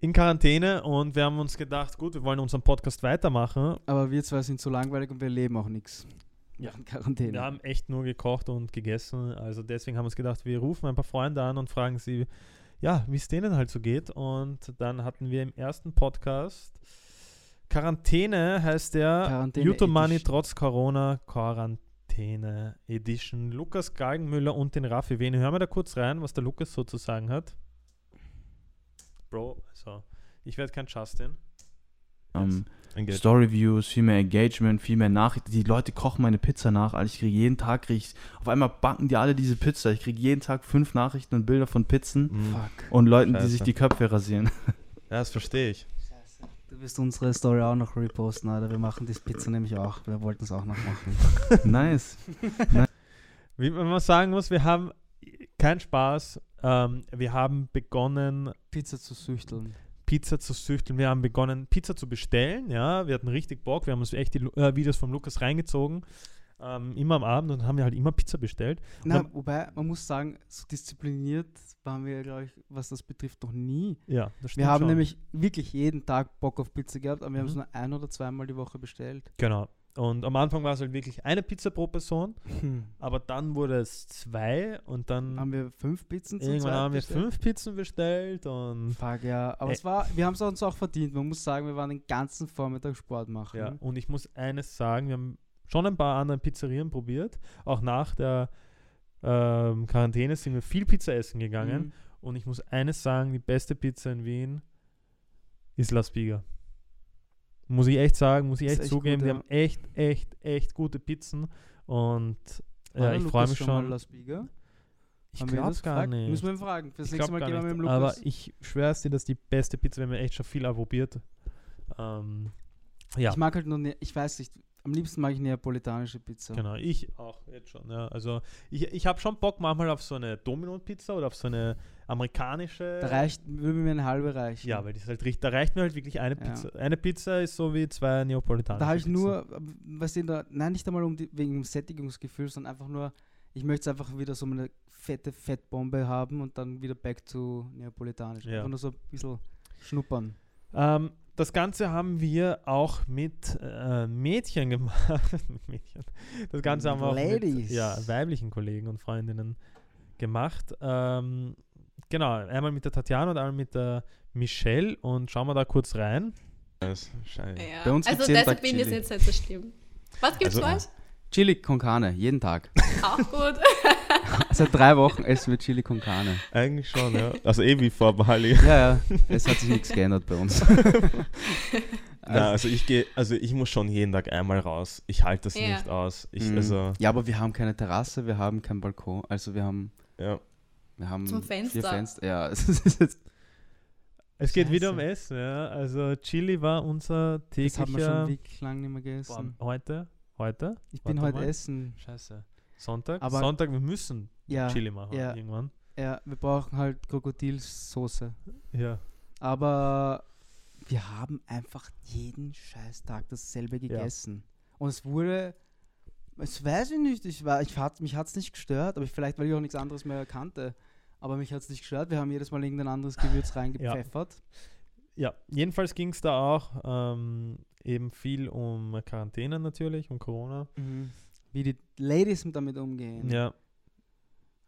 in Quarantäne und wir haben uns gedacht, gut, wir wollen unseren Podcast weitermachen. Aber wir zwei sind so langweilig und wir leben auch nichts. Ja. In Quarantäne. Wir haben echt nur gekocht und gegessen. Also deswegen haben wir uns gedacht, wir rufen ein paar Freunde an und fragen sie, ja, wie es denen halt so geht. Und dann hatten wir im ersten Podcast Quarantäne heißt der Quarantäne YouTube Money Edition. trotz Corona Quarantäne Edition. Lukas Galgenmüller und den Raffi Wen. Hören wir da kurz rein, was der Lukas so zu sagen hat. Bro, also ich werde kein Justin. Ähm, Engagement. Story-Views, viel mehr Engagement, viel mehr Nachrichten. Die Leute kochen meine Pizza nach. Alter, ich kriege jeden Tag, krieg ich, auf einmal backen die alle diese Pizza. Ich kriege jeden Tag fünf Nachrichten und Bilder von Pizzen. Fuck. und Leuten, die Scheiße. sich die Köpfe rasieren. Ja, das verstehe ich. Du wirst unsere Story auch noch reposten, Alter. Wir machen das Pizza nämlich auch. Wir wollten es auch noch machen. [LAUGHS] nice. Wie man sagen muss, wir haben keinen Spaß. Ähm, wir haben begonnen, Pizza zu süchteln. Pizza zu süchteln. Wir haben begonnen, Pizza zu bestellen. Ja, wir hatten richtig Bock. Wir haben uns echt die äh, Videos von Lukas reingezogen. Ähm, immer am Abend und haben wir halt immer Pizza bestellt. Na, wobei, man muss sagen, so diszipliniert waren wir, glaube ich, was das betrifft, noch nie. Ja, das stimmt Wir haben schon. nämlich wirklich jeden Tag Bock auf Pizza gehabt, aber wir haben es Mhm. nur ein oder zweimal die Woche bestellt. Genau. Und am Anfang war es halt wirklich eine Pizza pro Person, Hm. aber dann wurde es zwei und dann Haben wir fünf Pizzen irgendwann haben wir bestellt? fünf Pizzen bestellt und Fuck, ja. Aber es war, wir haben es uns auch verdient. Man muss sagen, wir waren den ganzen Vormittag Sport machen. Ja, und ich muss eines sagen, wir haben schon ein paar andere Pizzerien probiert. Auch nach der ähm, Quarantäne sind wir viel Pizza essen gegangen. Mhm. Und ich muss eines sagen, die beste Pizza in Wien ist La Spiga. Muss ich echt sagen, muss ich echt echt zugeben, gut, die ja. haben echt, echt, echt gute Pizzen. Und ja, der ich freue mich schon schon. Las ich wir glaube das gar nicht. Müssen wir ihn fragen. Fürs Ich nächste Mal gehen wir mit dem Aber Lukas. ich schwöre es dir, dass die beste Pizza, wir haben echt schon viel probiert. Ähm, ja. Ich mag halt nur, ne ich weiß nicht, am liebsten mag ich neapolitanische Pizza. Genau, ich auch jetzt schon. Ja. Also ich, ich habe schon Bock manchmal auf so eine Domino-Pizza oder auf so eine amerikanische. Da reicht, würde mir eine halbe reichen. Ja, weil die ist halt richtig, da reicht mir halt wirklich eine Ja. Pizza. Eine Pizza ist so wie zwei neapolitanische Da habe ich Pizzen. nur, was denn da, nein, nicht einmal um die, wegen dem Sättigungsgefühl, sondern einfach nur, ich möchte einfach wieder so eine fette Fettbombe haben und dann wieder back to neapolitanisch. Ja. Einfach nur so ein bisschen schnuppern. Ähm, das Ganze haben wir auch mit äh, Mädchen gemacht. [LAUGHS] mit Mädchen. Das Ganze haben wir auch mit Ladies. ja, weiblichen Kollegen und Freundinnen gemacht. Ähm, genau, einmal mit der Tatjana und einmal mit der Michelle und schauen wir da kurz rein. Das ist scheiße. Ja. Bei uns also deshalb bin ich jetzt nicht so schlimm. Was gibt's Also- bei euch? Chili con Carne, jeden Tag. Auch gut. [LAUGHS] Seit drei Wochen essen wir Chili con Carne. Eigentlich schon, ja. Also eh wie vor Bali. Ja, ja. Es hat sich nichts geändert bei uns. [LAUGHS] Na, also ich gehe, also ich muss schon jeden Tag einmal raus. Ich halte das Ja. nicht aus. Ich, Mm. also, ja, aber wir haben keine Terrasse, wir haben keinen Balkon. Also wir haben, ja. wir haben Zum vier Fenster. Fenster. Ja, [LAUGHS] es ist jetzt, Es geht wieder um Scheiße. Essen, ja. Also Chili war unser das haben wir schon täglicher... wirklich lange nicht mehr Boah, gegessen. heute? Heute? Ich bin heute mal. essen. Scheiße. Sonntag? Aber- Sonntag, wir müssen Ja, Chili machen ja. irgendwann. ja, wir brauchen halt Krokodilsoße. Ja. Aber wir haben einfach jeden scheiß Tag dasselbe gegessen. Und es wurde, es weiß ich nicht, ich war, ich hat, mich hat es nicht gestört, aber ich, vielleicht, weil ich auch nichts anderes mehr kannte. Aber mich hat es nicht gestört. Wir haben jedes Mal irgendein anderes Gewürz [LAUGHS] reingepfeffert. Ja, jedenfalls ging es da auch ähm, eben viel um Quarantäne natürlich, um Corona. Wie die Ladies damit umgehen. Ja,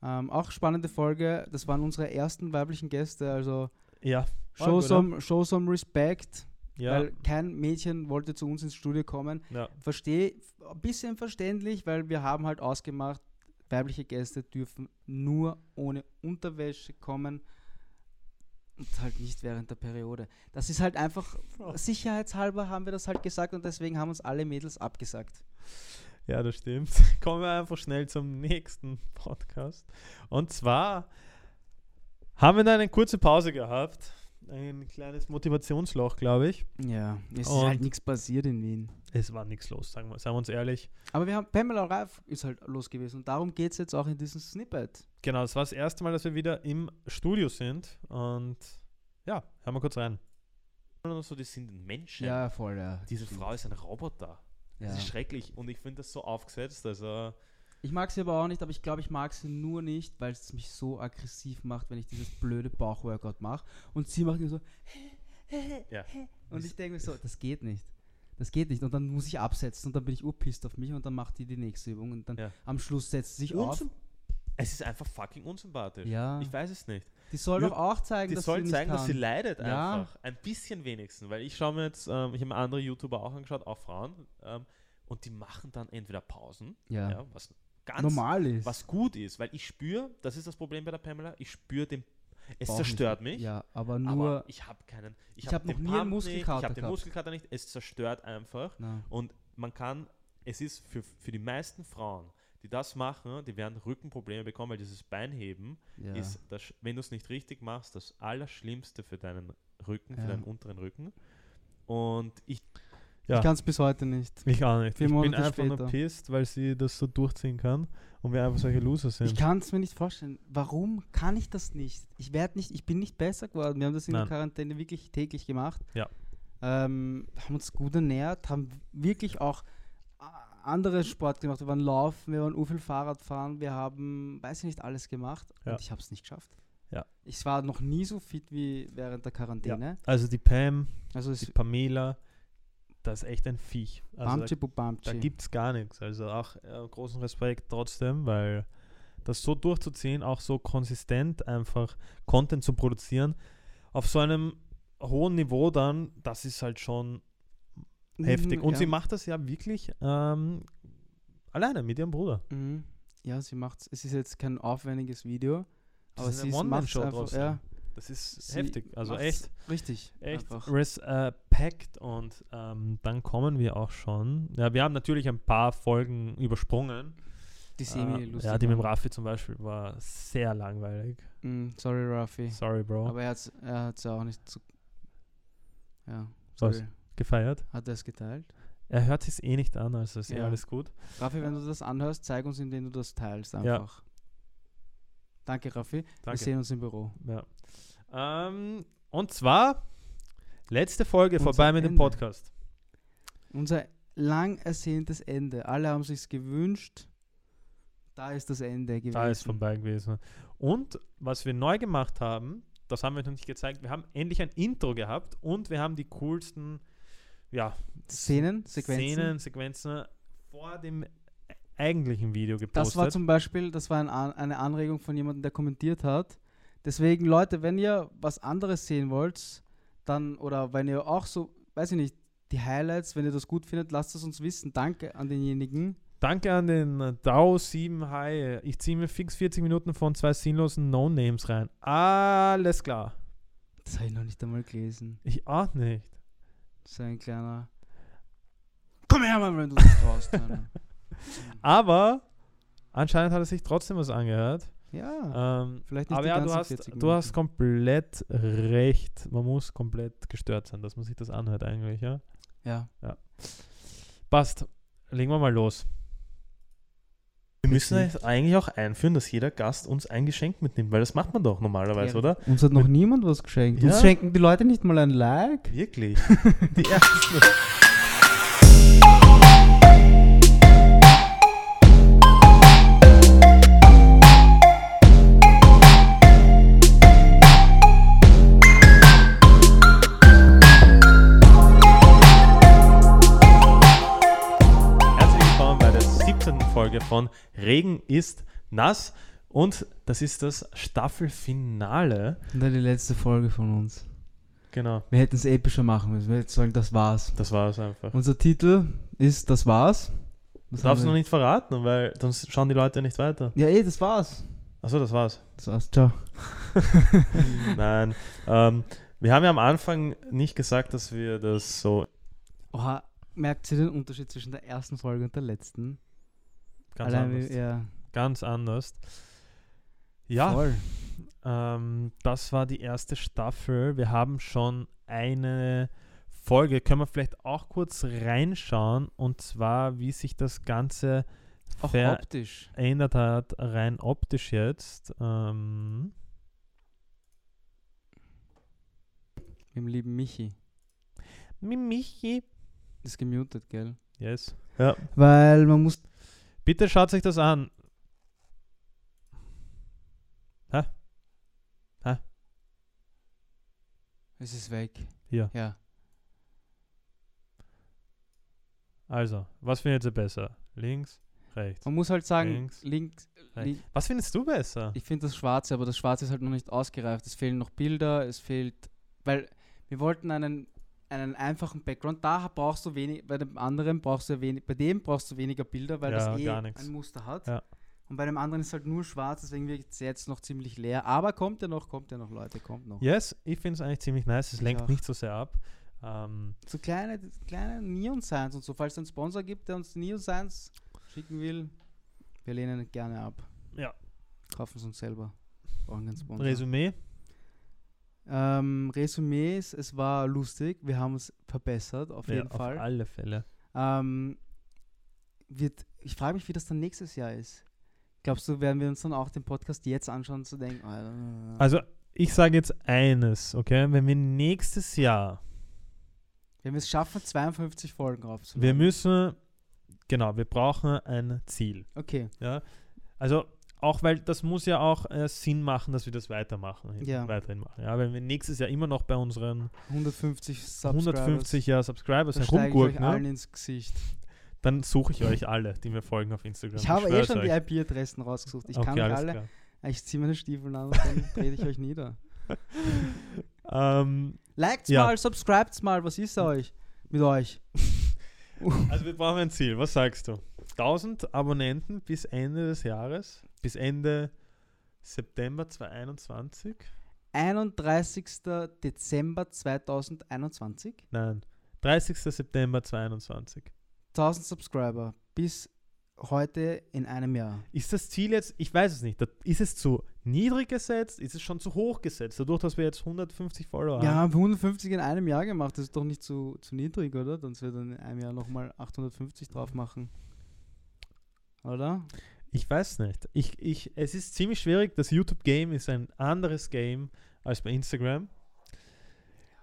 Ähm, auch spannende Folge. Das waren unsere ersten weiblichen Gäste. Also ja. Show, gut, some, show some respect. Ja, Weil kein Mädchen wollte zu uns ins Studio kommen. ja. Verstehe, ein bisschen verständlich, weil wir haben halt ausgemacht, weibliche Gäste dürfen nur ohne Unterwäsche kommen und halt nicht während der Periode. Das ist halt einfach, sicherheitshalber haben wir das halt gesagt und deswegen haben uns alle Mädels abgesagt. Ja, das stimmt. [LAUGHS] Kommen wir einfach schnell zum nächsten Podcast. Und zwar haben wir da eine kurze Pause gehabt. Ein kleines Motivationsloch, glaube ich. Ja, es ist Und- halt nichts passiert in Wien. Es war nichts los, sagen wir, seien wir uns ehrlich. Aber wir haben, Pamela Reif ist halt los gewesen und darum geht es jetzt auch in diesem Snippet. Genau, es war das erste Mal, dass wir wieder im Studio sind. Und ja, hören wir kurz rein. Und so, das sind Menschen. Ja, voll, ja. Diese stimmt. Frau ist ein Roboter. Das Ja. ist schrecklich und ich finde das so aufgesetzt. Also, Ich mag sie aber auch nicht, aber ich glaube, ich mag sie nur nicht, weil es mich so aggressiv macht, wenn ich dieses blöde Bauchworkout mache. Und sie macht nur so. Ja. [LAUGHS] Und ich denke mir so, das geht nicht. Das geht nicht. Und dann muss ich absetzen und dann bin ich urpisst auf mich und dann macht die die nächste Übung und dann Ja. am Schluss setzt sie sich auf. Unsym- es ist einfach fucking unsympathisch. Ja. Ich weiß es nicht. Die soll Ja, doch auch zeigen, Die dass soll sie zeigen, dass sie leidet Ja. einfach. Ein bisschen wenigstens. Weil ich schaue mir jetzt, ähm, ich habe mir andere YouTuber auch angeschaut, auch Frauen, ähm, und die machen dann entweder Pausen, Ja. was ganz Normal ist. was gut ist, weil ich spüre, das ist das Problem bei der Pamela, ich spüre den, es Bauch nicht. zerstört mich. Ja, aber Aber nur. ich habe keinen. Ich, Ich habe hab noch nie einen Muskelkater Nicht, ich habe den. Muskelkater nicht. Es zerstört einfach. Na. Und man kann, es ist für, für die meisten Frauen, die das machen, die werden Rückenprobleme bekommen, weil dieses Beinheben Ja. ist, das, wenn du es nicht richtig machst, das Allerschlimmste für deinen Rücken, für Ja. deinen unteren Rücken. Und ich, Ja. Ich kann es bis heute nicht. Ich auch nicht. Vier ich bin Monate einfach nur später. pisst, weil sie das so durchziehen kann und wir einfach solche Loser sind. Ich kann es mir nicht vorstellen. Warum kann ich das nicht? Ich werde nicht, ich bin nicht besser geworden. Wir haben das in Nein. der Quarantäne wirklich täglich gemacht. Ja. Ähm, haben uns gut ernährt, haben wirklich auch andere Sport gemacht. Wir waren laufen, wir waren u viel Fahrrad fahren, wir haben, weiß ich nicht, alles gemacht. Ja. Und ich habe es nicht geschafft. Ja. Ich war noch nie so fit wie während der Quarantäne. Also die Pam, Also die Pamela, das ist echt ein Viech. Also Bamchi da Bamchi. gibt es gar nichts. Also auch äh, großen Respekt trotzdem, weil das so durchzuziehen, auch so konsistent einfach Content zu produzieren, auf so einem hohen Niveau dann, das ist halt schon heftig. Und ja. sie macht das ja wirklich ähm, alleine mit ihrem Bruder. Mhm. Ja, sie macht's. Es ist jetzt kein aufwendiges Video, Das aber ist sie macht's One-Man-Show einfach. Ja, Das ist sie heftig. Also echt. Richtig. Echt Einfach. Respekt und ähm, dann kommen wir auch schon. Ja, wir haben natürlich ein paar Folgen übersprungen. Die Äh, semi-lustig ja, die mit dem waren. Raffi zum Beispiel war sehr langweilig. Mm, sorry, Rafi. Sorry, Bro. Aber er hat er hat's ja auch nicht so. Ja, Was? sorry. Gefeiert. Hat er es geteilt? Er hört sich eh nicht an, also ist eh Ja. alles gut. Raffi, wenn du das anhörst, zeig uns, indem du das teilst Ja. einfach. Danke, Raffi. Wir Danke. sehen uns im Büro. Ja. Ähm, und zwar letzte Folge Unser vorbei mit dem Ende. Podcast. Unser lang ersehntes Ende. Alle haben sich's gewünscht. Da ist das Ende gewesen. Da ist vorbei gewesen. Und was wir neu gemacht haben, das haben wir noch nicht gezeigt, wir haben endlich ein Intro gehabt und wir haben die coolsten ja, Szenen, Sequenzen. Szenen, Sequenzen vor dem eigentlichen Video gepostet. Das war zum Beispiel, das war ein, eine Anregung von jemandem, der kommentiert hat. Deswegen, Leute, wenn ihr was anderes sehen wollt, dann, oder wenn ihr auch so, weiß ich nicht, die Highlights, wenn ihr das gut findet, lasst es uns wissen. Danke an denjenigen. Danke an den DAO 7 High. Ich ziehe mir fix 40 Minuten von zwei sinnlosen No-Names rein. Alles klar. Das habe ich noch nicht einmal gelesen. Ich auch nicht. So ein kleiner. Komm her, Mann, wenn du das. Alter. [LAUGHS] Aber anscheinend hat er sich trotzdem was angehört. Ja. Ähm, Vielleicht nicht aber die ja, du hast, 40 du hast komplett recht. Man muss komplett gestört sein, dass man sich das anhört eigentlich, ja? Ja. Passt. Legen wir mal los. Wir müssen jetzt eigentlich auch einführen, dass jeder Gast uns ein Geschenk mitnimmt, weil das macht man doch normalerweise, Ja. oder? Uns hat noch niemand was geschenkt. Uns Ja. schenken die Leute nicht mal ein Like. Wirklich. [LAUGHS] Die ersten. Von Regen ist nass. Und das ist das Staffelfinale. Und dann die letzte Folge von uns. Genau, Wir hätten es epischer machen müssen. Wir hätten sagen, das war's. das war es einfach. Unser Titel ist Das war's. Das darfst du noch nicht verraten, weil sonst schauen die Leute nicht weiter. Ja, eh, das war's. Achso, das war's. Das war's. Ciao. [LAUGHS] Nein. Ähm, wir haben ja am Anfang nicht gesagt, dass wir das so Oha, merkt ihr den Unterschied zwischen der ersten Folge und der letzten? Ganz Allein anders. wie- Ja, Ganz anders. Ja, ähm, das war die erste Staffel. Wir haben schon eine Folge. Können wir vielleicht auch kurz reinschauen? Und zwar, wie sich das Ganze Auch optisch. verändert hat, rein optisch jetzt. Ähm, Mit dem lieben Michi. Mimichi. Ist gemutet, gell? Yes. Ja. Weil man muss. Bitte schaut sich das an. Hä? Es ist weg. Hier. Ja. Also, was findet ihr besser? Links, rechts. Man muss halt sagen, Links, links. rechts. link, Was findest du besser? ich finde das Schwarze, aber das Schwarze ist halt noch nicht ausgereift. Es fehlen noch Bilder, es fehlt. Weil wir wollten einen, einen einfachen Background. Da brauchst du wenig, bei dem anderen brauchst du wenig, bei dem brauchst du weniger Bilder, weil Ja, das eh ein Muster hat. Ja. Und bei dem anderen ist halt nur schwarz, deswegen wirkt es jetzt noch ziemlich leer. Aber kommt ja noch, kommt ja noch, Leute, kommt noch. Yes, ich finde es eigentlich ziemlich nice. Es lenkt auch. nicht so sehr ab. Ähm, So kleine, kleine Neon-Signs und so. Falls es einen Sponsor gibt, der uns Neon-Signs schicken will, wir lehnen gerne ab. Ja. Kaufen es uns selber. Resümee. Ähm, Resümees, es war lustig, wir haben es verbessert, auf Ja, jeden auf Fall. alle Fälle. Ähm, wird, ich frage mich, wie das dann nächstes Jahr ist. Glaubst du, werden wir uns dann auch den Podcast jetzt anschauen, zu denken, Alter, Also, ich sage jetzt eines, okay? Wenn wir nächstes Jahr, wenn wir es schaffen, 52 Folgen aufzunehmen. wir müssen, genau, wir brauchen ein Ziel. Okay, Ja, also auch weil das muss ja auch äh, Sinn machen, dass wir das weitermachen, Ja. weiterhin machen. Ja, wenn wir nächstes Jahr immer noch bei unseren 150 Subscribers. 150 ja, Subscribers herumgurken, allen ne? ins Gesicht. dann suche ich euch alle, die mir folgen auf Instagram. Ich habe eh schon die euch. IP-Adressen rausgesucht. Ich Okay, kann alles alle. klar. Ich ziehe meine Stiefel an und dann trete ich euch nieder. [LAUGHS] Ähm, Liked Ja. mal, subscribed mal, was ist euch? Mit euch? [LAUGHS] also wir brauchen ein Ziel. Was sagst du? 1000 Abonnenten bis Ende des Jahres? Bis Ende September 2021? 31. Dezember 2021. Nein. 30. September 2021. 1000 Subscriber bis heute in einem Jahr. Ist das Ziel jetzt, ich weiß es nicht, ist es zu niedrig gesetzt? Ist es schon zu hoch gesetzt? Dadurch, dass wir jetzt 150 Follower Ja, haben. wir 150 in einem Jahr gemacht. Das ist doch nicht zu, zu niedrig, oder? Dann wir dann in einem Jahr nochmal 850 drauf machen. Oder? Ich weiß nicht. Ich, ich, es ist ziemlich schwierig. Das YouTube-Game ist ein anderes Game als bei Instagram.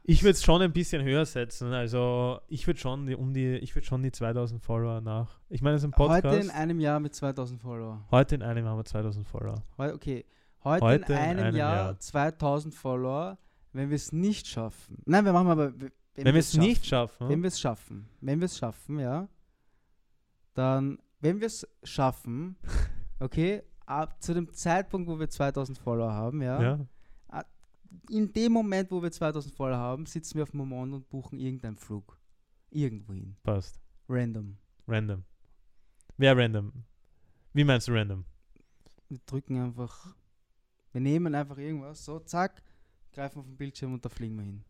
Ich würde es schon ein bisschen höher setzen. Also ich würde schon die, um die, ich würde schon die 2000 Follower nach. Ich meine, es ist ein Podcast. Heute in einem Jahr mit 2000 Follower. Heute in einem haben wir 2000 Follower. Heu- Okay, heute, Heute in in einem, einem Jahr, Jahr. 2000 Follower, wenn wir es nicht schaffen. Nein, wir machen aber. Wenn, Wenn wir es nicht schaffen, Wenn wir es schaffen. Wenn wir es schaffen, ja. Dann, wenn wir es schaffen, okay, ab zu dem Zeitpunkt, wo wir 2000 Follower haben, ja. ja. In dem Moment, wo wir 2000 Follower haben, sitzen wir auf dem Moment und buchen irgendeinen Flug. Irgendwohin. passt. Random. Random. Wer random? Wie meinst du random? Wir drücken einfach. Wir nehmen einfach irgendwas, so, zack, greifen auf den Bildschirm und da fliegen wir hin.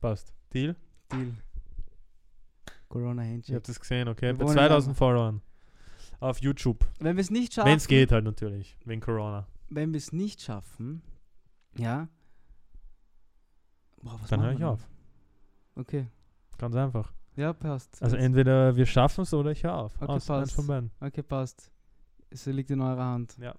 Passt. Deal? Deal. Corona Ich Handshake. habe das gesehen, okay. Wir Bei wollen 2000 einfach- Followern. Auf YouTube. Wenn wir es nicht schaffen. Wenn es geht halt natürlich, wegen Corona. Wenn wir es nicht schaffen, ja. Boah, was Dann höre ich auf. Okay. Ganz einfach. Ja, passt. Also Jetzt- entweder wir schaffen es oder ich höre auf. Okay, Aus, passt. von beiden. Okay, passt. Es liegt in eurer Hand. Ja.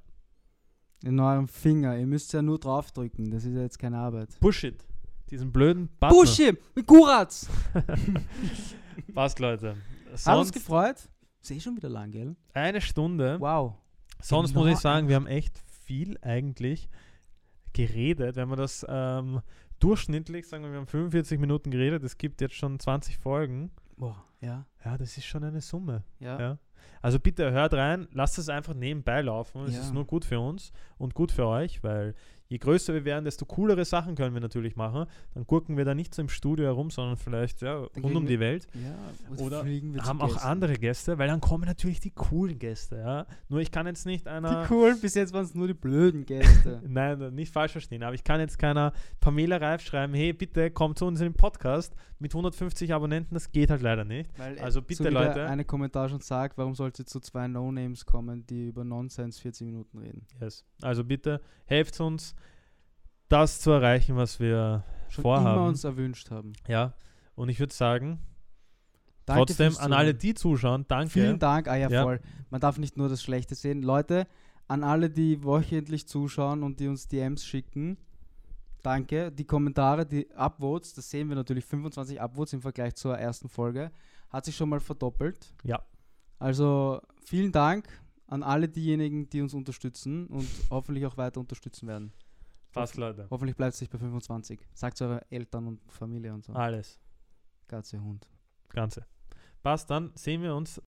In eurem Finger. Ihr müsst ja nur draufdrücken. Das ist ja jetzt keine Arbeit. Push it. Diesen blöden Button. Push it! Mit Kuratz! [LAUGHS] Passt, Leute. Hat uns Sonst gefreut. Ist eh schon wieder lang, gell? eine Stunde. Wow. Sonst Genau muss ich sagen, eine wir haben echt viel eigentlich geredet. Wenn man das ähm, durchschnittlich, sagen wir, wir haben 45 Minuten geredet, es gibt jetzt schon 20 Folgen. Boah, ja. Ja, das ist schon eine Summe. Ja. Ja. Also bitte hört rein, lasst es einfach nebenbei laufen. Es Ja. ist nur gut für uns und gut für euch, weil je größer wir werden, desto coolere Sachen können wir natürlich machen. Dann gucken wir da nicht so im Studio herum, sondern vielleicht ja, rund um die Welt. Ja, Oder haben auch Gästen. andere Gäste, weil dann kommen natürlich die coolen Gäste. Ja? Nur ich kann jetzt nicht einer. Die coolen, bis jetzt waren es nur die blöden Gäste. [LAUGHS] Nein, nicht falsch verstehen, aber ich kann jetzt keiner Pamela Reif schreiben, hey, bitte komm zu uns in den Podcast mit 150 Abonnenten, das geht halt leider nicht. Weil, also so bitte der Leute, eine Kommentar schon sagt, warum sollte zu zwei No-Names kommen, die über Nonsense 40 Minuten reden? yes. also bitte helft uns, das zu erreichen, was wir Schon vorhaben. immer uns erwünscht haben. ja, und ich würde sagen, Danke trotzdem an alle, die zuschauen, danke. Vielen Dank, ah ja, Ja. voll. Man darf nicht nur das Schlechte sehen. Leute, an alle, die wöchentlich zuschauen und die uns DMs schicken, danke. Die Kommentare, die Upvotes, das sehen wir natürlich, 25 Upvotes im Vergleich zur ersten Folge, hat sich schon mal verdoppelt. Ja. Also vielen Dank an alle diejenigen, die uns unterstützen und [LAUGHS] hoffentlich auch weiter unterstützen werden. Passt, Leute. Hoffentlich bleibt es nicht bei 25. Sagt eure Eltern und Familie und so. Alles, Katze, Hund. Ganze. Passt, dann sehen wir uns